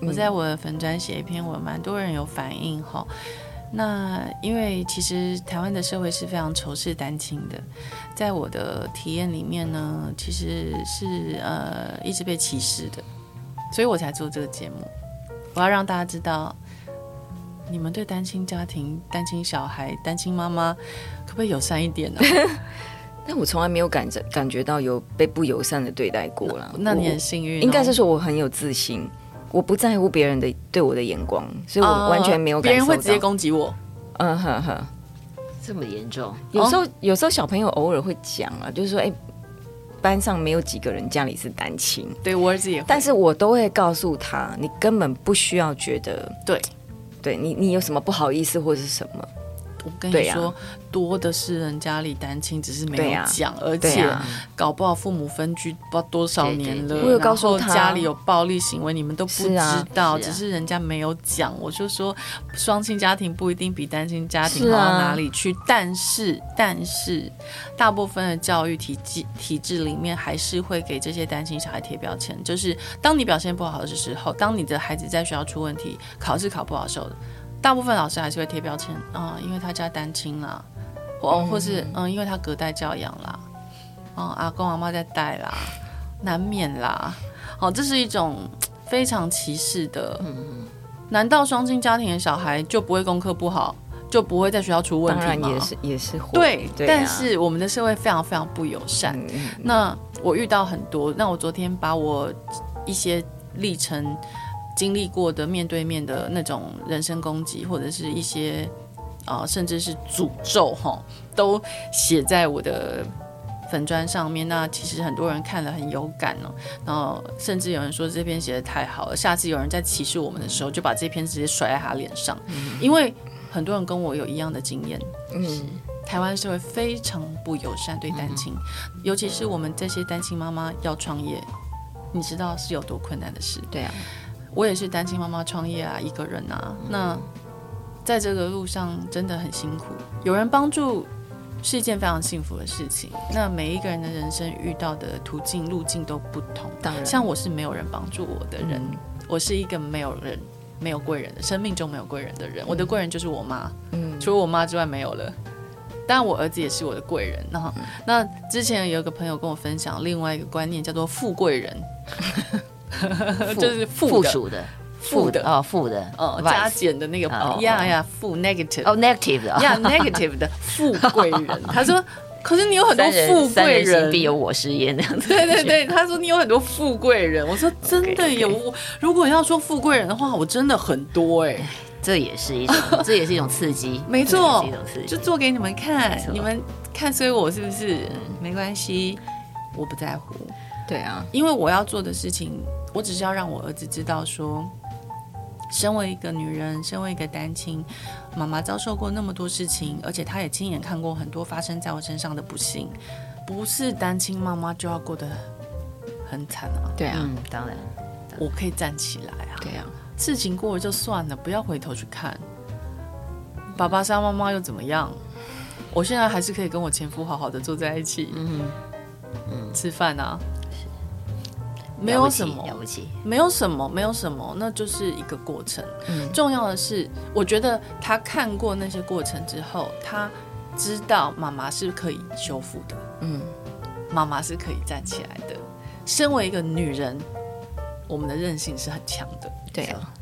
我在我的粉专写一篇文，蛮多人有反应哈。那因为其实台湾的社会是非常仇视单亲的，在我的体验里面呢，其实是呃一直被歧视的，所以我才做这个节目。我要让大家知道，你们对单亲家庭、单亲小孩、单亲妈妈，可不可以友善一点呢？但我从来没有感觉感觉到有被不友善的对待过了。那你很幸运哦，应该是说我很有自信。我不在乎别人的对我的眼光，所以我完全没有感觉。别人会直接攻击我，嗯哼哼，这么严重？有时候，有时候小朋友偶尔会讲啊，就是说，哎，班上没有几个人家里是单亲。对我儿子也会，但是我都会告诉他，你根本不需要觉得，对，对你，你有什么不好意思或者是什么。我跟你说，啊、多的是人家里单亲，只是没有讲，啊、而且搞不好父母分居不知道多少年了。我有告诉他家里有暴力行为，你们都不知道，是啊、只是人家没有讲。我就说，双亲家庭不一定比单亲家庭好到哪里去，啊、但是但是大部分的教育体制体制里面还是会给这些单亲小孩贴标签，就是当你表现不好的时候，当你的孩子在学校出问题，考试考不好受的。大部分老师还是会贴标签啊、嗯，因为他家单亲啦，或或是嗯，因为他隔代教养啦，嗯，阿公阿妈在带啦，难免啦。好，这是一种非常歧视的。嗯，难道双亲家庭的小孩就不会功课不好，就不会在学校出问题吗？当然也是也是会。对，对啊、但是我们的社会非常非常不友善。嗯、那我遇到很多，那我昨天把我一些历程。经历过的面对面的那种人身攻击，或者是一些啊、呃，甚至是诅咒哈，都写在我的粉砖上面。那其实很多人看了很有感哦，然后甚至有人说这篇写的太好了，下次有人在歧视我们的时候，就把这篇直接甩在他脸上。嗯、因为很多人跟我有一样的经验，嗯，台湾社会非常不友善对单亲，嗯、尤其是我们这些单亲妈妈要创业，你知道是有多困难的事？对啊。我也是单亲妈妈创业啊，一个人啊。那在这个路上真的很辛苦，有人帮助是一件非常幸福的事情。那每一个人的人生遇到的途径路径都不同。当然，像我是没有人帮助我的人，嗯、我是一个没有人、没有贵人的生命中没有贵人的人。嗯、我的贵人就是我妈，嗯，除了我妈之外没有了。但，我儿子也是我的贵人。那、之前有一个朋友跟我分享另外一个观念，叫做富贵人。就是负数的，负的哦，负的哦，加减的那个呀呀，负 negative 哦，negative 的 呀，negative 的 富贵人。他说，可是你有很多富贵人，必有我师焉那样子。对对对，他说你有很多富贵人。我说真的有，如果要说富贵人的话，我真的很多哎。这也是一种，这也是一种刺激，没错，就做给你们看，你们看所以我是不是？没关系，我不在乎。对啊，因为我要做的事情。我只是要让我儿子知道说，身为一个女人，身为一个单亲妈妈，遭受过那么多事情，而且她也亲眼看过很多发生在我身上的不幸。不是单亲妈妈就要过得很惨啊！对啊，嗯，当然，我可以站起来啊！对啊，事情过了就算了，不要回头去看。爸爸杀妈妈又怎么样？我现在还是可以跟我前夫好好的坐在一起，嗯嗯，吃饭啊。没有什么了不起，没有什么，没有什么，那就是一个过程。嗯，重要的是，我觉得他看过那些过程之后，他知道妈妈是可以修复的。嗯，妈妈是可以站起来的。身为一个女人，我们的韧性是很强的。对啊。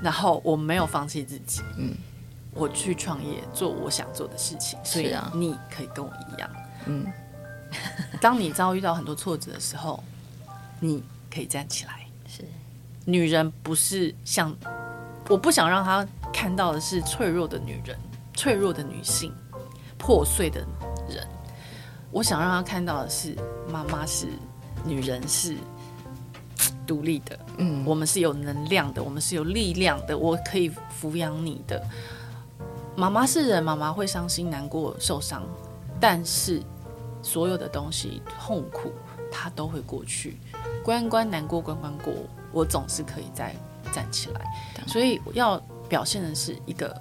然后我没有放弃自己。嗯，我去创业，做我想做的事情。所以啊，你可以跟我一样。嗯，当你遭遇到很多挫折的时候。你可以站起来。是，女人不是像，我不想让她看到的是脆弱的女人，脆弱的女性，破碎的人。我想让她看到的是，妈妈是女人，是独立的。嗯，我们是有能量的，我们是有力量的，我可以抚养你的。妈妈是人，妈妈会伤心、难过、受伤，但是所有的东西，痛苦，她都会过去。关关难过关关过，我总是可以再站起来。所以要表现的是一个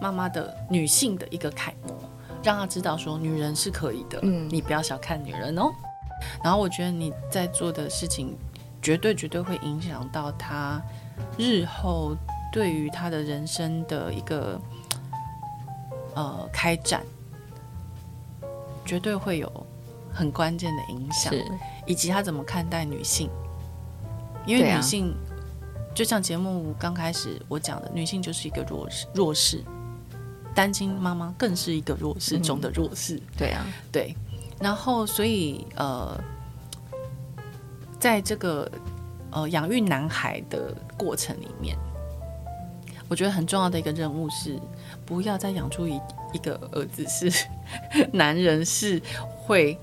妈妈的女性的一个楷模，让她知道说女人是可以的，嗯，你不要小看女人哦。然后我觉得你在做的事情，绝对绝对会影响到她日后对于她的人生的一个呃开展，绝对会有很关键的影响，以及他怎么看待女性，因为女性。就像节目刚开始我讲的，女性就是一个弱势，弱势，单亲妈妈更是一个弱势中的弱势。嗯、对啊，对。然后，所以呃，在这个呃养育男孩的过程里面，我觉得很重要的一个任务是，不要再养出一一个儿子是 男人是会。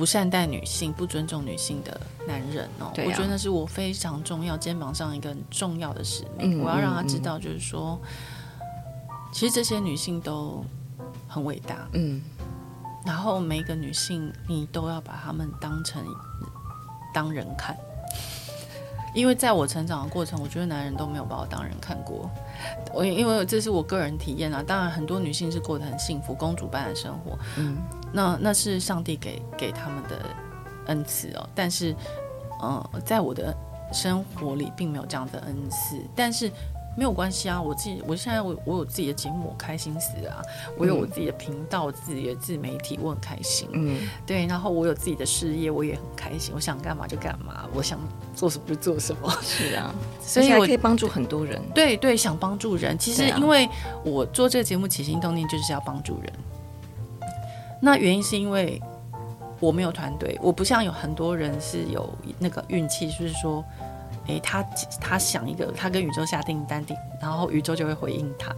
不善待女性、不尊重女性的男人哦，啊、我觉得那是我非常重要肩膀上一个很重要的使命。嗯、我要让他知道，就是说，嗯、其实这些女性都很伟大。嗯，然后每一个女性，你都要把她们当成当人看。因为在我成长的过程，我觉得男人都没有把我当人看过。我因为这是我个人体验啊，当然很多女性是过得很幸福，公主般的生活。嗯，那那是上帝给给他们的恩赐哦。但是，呃，在我的生活里并没有这样的恩赐，但是。没有关系啊，我自己，我现在我我有自己的节目，我开心死啊！我有我自己的频道，我自己的自媒体，我很开心。嗯，对，然后我有自己的事业，我也很开心。我想干嘛就干嘛，我想做什么就做什么。是啊，所以我可以帮助很多人。对对，想帮助人。其实因为我做这个节目起心动念就是要帮助人。那原因是因为我没有团队，我不像有很多人是有那个运气，就是说。诶，他他想一个，他跟宇宙下订单，然后宇宙就会回应他，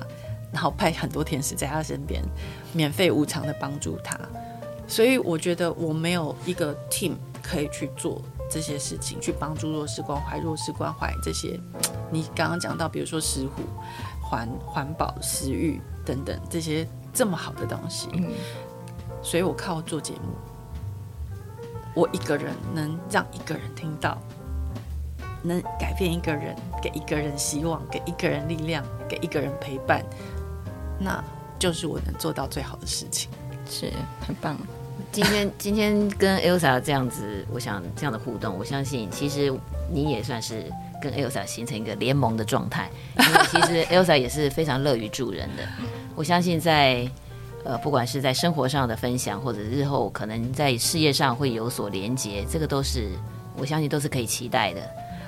然后派很多天使在他身边，免费无偿的帮助他。所以我觉得我没有一个 team 可以去做这些事情，去帮助弱势关怀、弱势关怀这些。你刚刚讲到，比如说石虎、环环保、食育等等这些这么好的东西，所以我靠做节目，我一个人能让一个人听到。能改变一个人，给一个人希望，给一个人力量，给一个人陪伴，那就是我能做到最好的事情，是很棒。今天 今天跟 Elsa 这样子，我想这样的互动，我相信其实你也算是跟 Elsa 形成一个联盟的状态，因为其实 Elsa 也是非常乐于助人的。我相信在呃，不管是在生活上的分享，或者日后可能在事业上会有所连接，这个都是我相信都是可以期待的。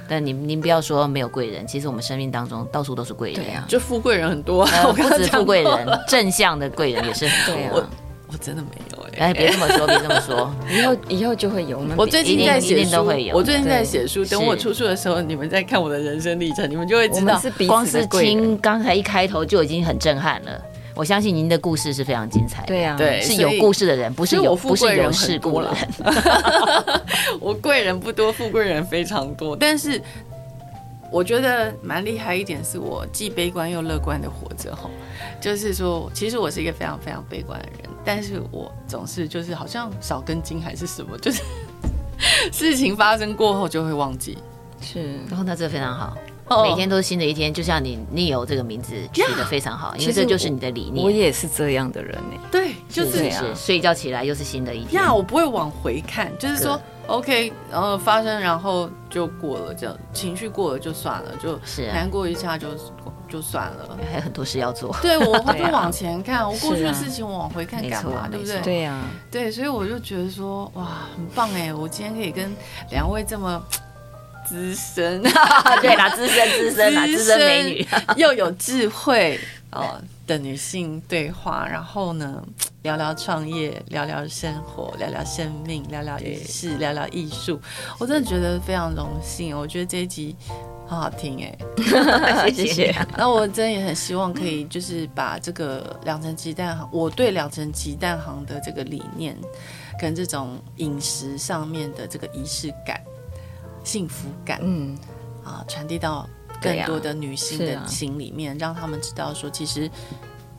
但您您不要说没有贵人，其实我们生命当中到处都是贵人。对啊，就富贵人很多，呃、不止富贵人，正向的贵人也是很多。我我真的没有哎、欸，哎，别这么说，别这么说，以后以后就会有。我最近在写书，都会有。我最近在写书，等我出书的时候，你们再看我的人生历程，你们就会知道，光是听刚才一开头就已经很震撼了。我相信您的故事是非常精彩的。对啊，对，是有故事的人，不是有不是有事故的人。我贵人不多，富贵人非常多，但是。我觉得蛮厉害一点，是我既悲观又乐观的活着哈。就是说，其实我是一个非常非常悲观的人，但是我总是就是好像少根筋还是什么，就是 事情发生过后就会忘记。是，然后那这个非常好，每天都是新的一天，就像你 Neo 这个名字取得非常好，因为这就是你的理念。我也是这样的人呢。对，就是这样。睡一觉起来又是新的一天。呀，我不会往回看，就是说。OK，然后发生，然后就过了，这样情绪过了就算了，就是难过一下就就算了。还有很多事要做。对，我会 往前看，啊、我过去的事情我往回看干嘛？啊、对不对？对呀、啊，对，所以我就觉得说，哇，很棒哎！我今天可以跟两位这么资深，对啦，资深资深啊，资深美女，又有智慧哦的女性对话，然后呢？聊聊创业，聊聊生活，聊聊生命，聊聊仪式，聊聊艺术。我真的觉得非常荣幸，我觉得这一集好好听哎，谢谢。那我真的也很希望可以，就是把这个两层鸡蛋行，我对两层鸡蛋行的这个理念，跟这种饮食上面的这个仪式感、幸福感，嗯，啊，传递到更多的女性的心里面，啊、让他们知道说，其实。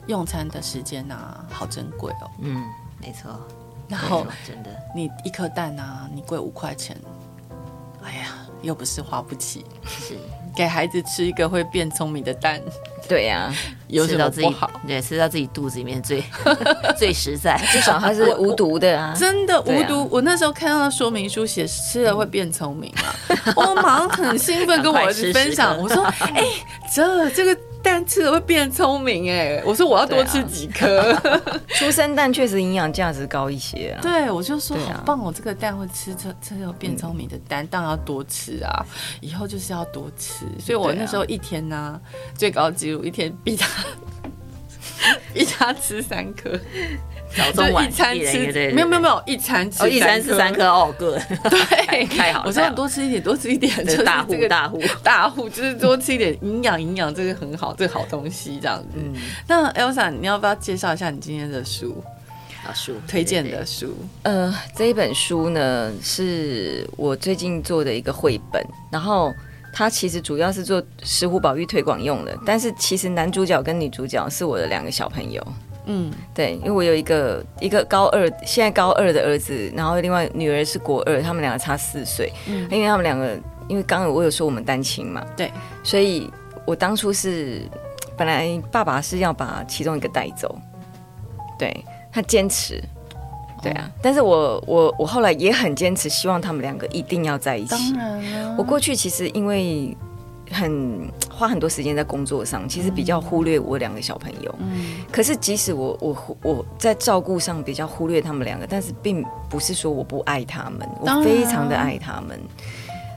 用餐的时间啊，好珍贵哦。嗯，没错。然后真的，你一颗蛋啊，你贵五块钱，哎呀，又不是花不起。是，给孩子吃一个会变聪明的蛋。对呀、啊，有什么不好？对，吃到自己肚子里面最 最实在，至少它是无毒的啊，真的无毒。我那时候看到说明书写吃了会变聪明啊，我马上很兴奋跟我儿子分享，我说：“哎，这这个。”蛋吃了会变聪明哎！我说我要多吃几颗。啊、出生蛋确实营养价值高一些啊。对，我就说好棒，哦这个蛋会吃吃吃有变聪明的蛋，当然要多吃啊！以后就是要多吃，所以我那时候一天呢、啊，最高纪录一天逼他 逼他吃三颗。早中晚一餐吃，没有没有没有，一餐吃一餐吃三颗哦，个对，太好了。我说多吃一点，多吃一点，就是大户大户大户，就是多吃一点营养营养，这个很好，这个好东西这样子。那 Elsa，你要不要介绍一下你今天的书？好书推荐的书。呃，这一本书呢，是我最近做的一个绘本，然后它其实主要是做石虎保育推广用的，但是其实男主角跟女主角是我的两个小朋友。嗯，对，因为我有一个一个高二，现在高二的儿子，然后另外女儿是国二，他们两个差四岁。嗯，因为他们两个，因为刚刚我有说我们单亲嘛，对，所以我当初是本来爸爸是要把其中一个带走，对，他坚持，对啊，但是我我我后来也很坚持，希望他们两个一定要在一起。当然了，我过去其实因为。很花很多时间在工作上，其实比较忽略我两个小朋友。嗯，可是即使我我我在照顾上比较忽略他们两个，但是并不是说我不爱他们，我非常的爱他们。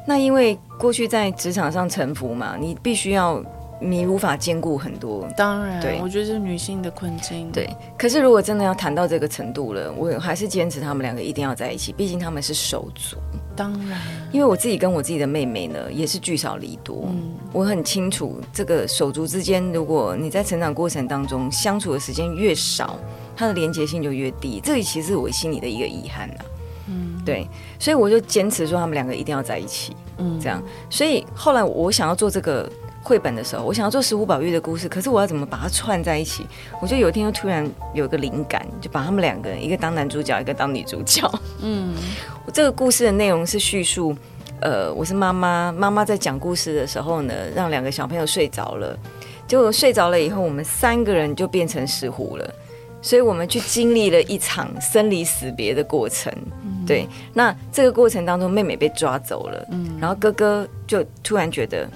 那因为过去在职场上沉浮嘛，你必须要。你无法兼顾很多，当然，对，我觉得是女性的困境。对，可是如果真的要谈到这个程度了，我还是坚持他们两个一定要在一起，毕竟他们是手足。当然，因为我自己跟我自己的妹妹呢，也是聚少离多。嗯，我很清楚，这个手足之间，如果你在成长过程当中相处的时间越少，它的连结性就越低。这里其实是我心里的一个遗憾啊。嗯，对，所以我就坚持说他们两个一定要在一起。嗯，这样，所以后来我想要做这个。绘本的时候，我想要做石虎宝玉的故事，可是我要怎么把它串在一起？我就有一天又突然有一个灵感，就把他们两个人，一个当男主角，一个当女主角。嗯，我 这个故事的内容是叙述，呃，我是妈妈，妈妈在讲故事的时候呢，让两个小朋友睡着了，结果睡着了以后，我们三个人就变成石虎了，所以我们去经历了一场生离死别的过程。嗯、对，那这个过程当中，妹妹被抓走了，嗯，然后哥哥就突然觉得。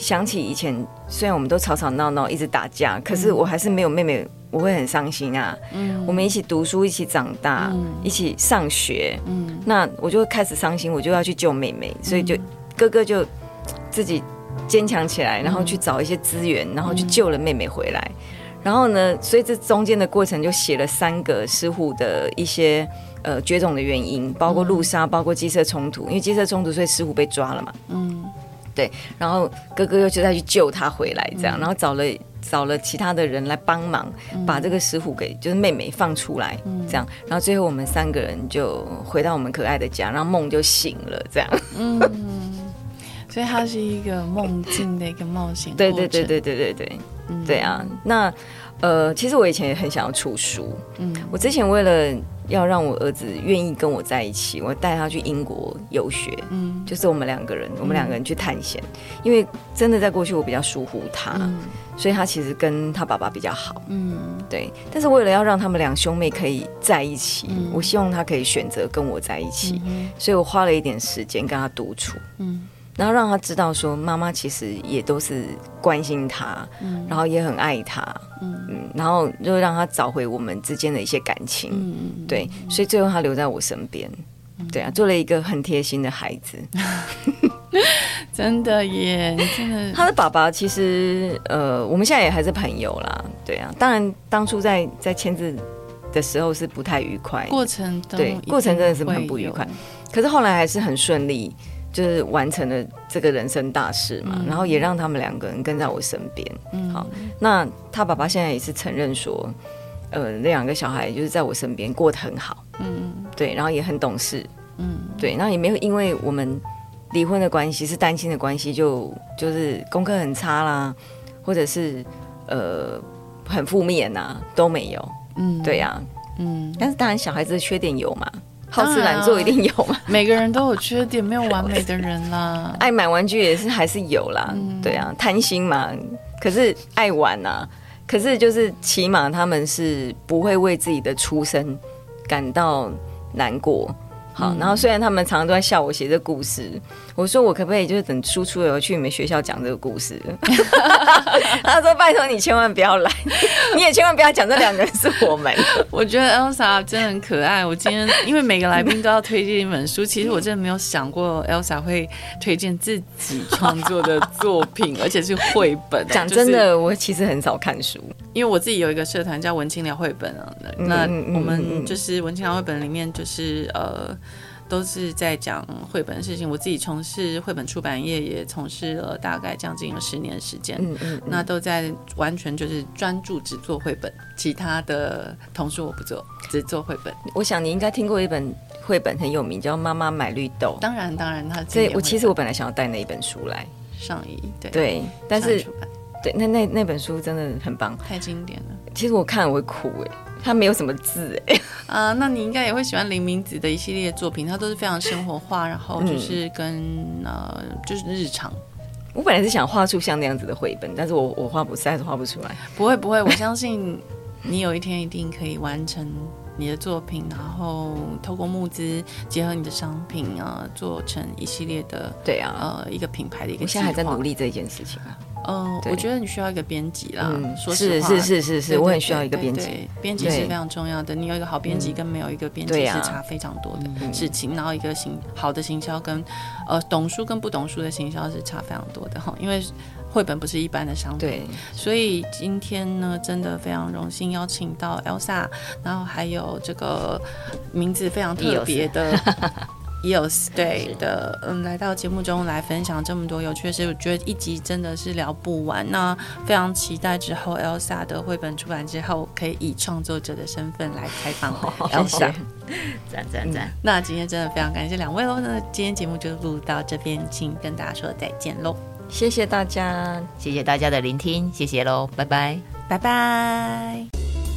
想起以前，虽然我们都吵吵闹闹，一直打架，可是我还是没有妹妹，我会很伤心啊。嗯，我们一起读书，一起长大，嗯、一起上学。嗯，那我就会开始伤心，我就要去救妹妹，所以就哥哥就自己坚强起来，然后去找一些资源，然后去救了妹妹回来。然后呢，所以这中间的过程就写了三个师傅的一些呃绝种的原因，包括路杀，包括鸡舍冲突，因为鸡舍冲突，所以石虎被抓了嘛。嗯。对，然后哥哥又就再去救他回来，这样，然后找了找了其他的人来帮忙，把这个石虎给就是妹妹放出来，这样，然后最后我们三个人就回到我们可爱的家，然后梦就醒了，这样。嗯，所以它是一个梦境的一个冒险。对对对对对对对，对啊。那呃，其实我以前也很想要出书，嗯，我之前为了。要让我儿子愿意跟我在一起，我带他去英国游学，嗯，就是我们两个人，我们两个人去探险。因为真的在过去我比较疏忽他，所以他其实跟他爸爸比较好，嗯，对。但是为了要让他们两兄妹可以在一起，我希望他可以选择跟我在一起，所以我花了一点时间跟他独处，嗯。然后让他知道说，妈妈其实也都是关心他，嗯，然后也很爱他，嗯。嗯，然后就让他找回我们之间的一些感情，嗯，对，所以最后他留在我身边，对啊，做了一个很贴心的孩子，真的耶，真的。他的爸爸其实呃，我们现在也还是朋友啦，对啊，当然当初在在签字的时候是不太愉快，过程对过程真的是很不愉快，可是后来还是很顺利。就是完成了这个人生大事嘛，嗯、然后也让他们两个人跟在我身边。嗯，好，那他爸爸现在也是承认说，呃，那两个小孩就是在我身边过得很好。嗯，对，然后也很懂事。嗯，对，然后也没有因为我们离婚的关系是单亲的关系，就就是功课很差啦，或者是呃很负面呐、啊，都没有。嗯，对呀、啊，嗯，但是当然小孩子的缺点有嘛。好吃懒做一定有嘛？每个人都有缺点，没有完美的人啦。爱买玩具也是还是有啦，嗯、对啊，贪心嘛。可是爱玩呐、啊，可是就是起码他们是不会为自己的出身感到难过。好，然后虽然他们常常都在笑我写这故事，我说我可不可以就是等输出了，我去你们学校讲这个故事？他说拜托你千万不要来，你也千万不要讲这两个人是我们。我觉得 Elsa 真的很可爱。我今天因为每个来宾都要推荐一本书，其实我真的没有想过 Elsa 会推荐自己创作的作品，而且是绘本。讲真的，我其实很少看书，因为我自己有一个社团叫文青聊绘本啊。那我们就是文青聊绘本里面就是呃。都是在讲绘本的事情。我自己从事绘本出版业也从事了大概将近有十年时间，嗯嗯，那都在完全就是专注只做绘本，其他的同事我不做，只做绘本。我想你应该听过一本绘本很有名，叫《妈妈买绿豆》。当然，当然，他所以我其实我本来想要带那一本书来上一对对，但是对那那那本书真的很棒，太经典了。其实我看我会哭哎，它没有什么字哎。啊，那你应该也会喜欢林明子的一系列作品，它都是非常生活化，然后就是跟、嗯、呃，就是日常。我本来是想画出像那样子的绘本，但是我我画不，实在是画不出来。不会不会，我相信你有一天一定可以完成你的作品，然后透过募资结合你的商品啊，做成一系列的。对啊，呃，一个品牌的一个。我现在还在努力这件事情啊。嗯，我觉得你需要一个编辑啦。嗯，说实话，是是是是是，我很需要一个编辑。编辑是非常重要的。你有一个好编辑跟没有一个编辑是差非常多的事情。然后一个行好的行销跟呃懂书跟不懂书的行销是差非常多的哈。因为绘本不是一般的商品，对。所以今天呢，真的非常荣幸邀请到 Elsa，然后还有这个名字非常特别的。EOS 对的，嗯，来到节目中来分享这么多有趣的事，我觉得一集真的是聊不完。那非常期待之后 Elsa 的绘本出版之后，可以以创作者的身份来采访 Elsa。赞赞赞！那今天真的非常感谢两位喽。那今天节目就录到这边，请跟大家说再见喽。谢谢大家，谢谢大家的聆听，谢谢喽，拜拜，拜拜。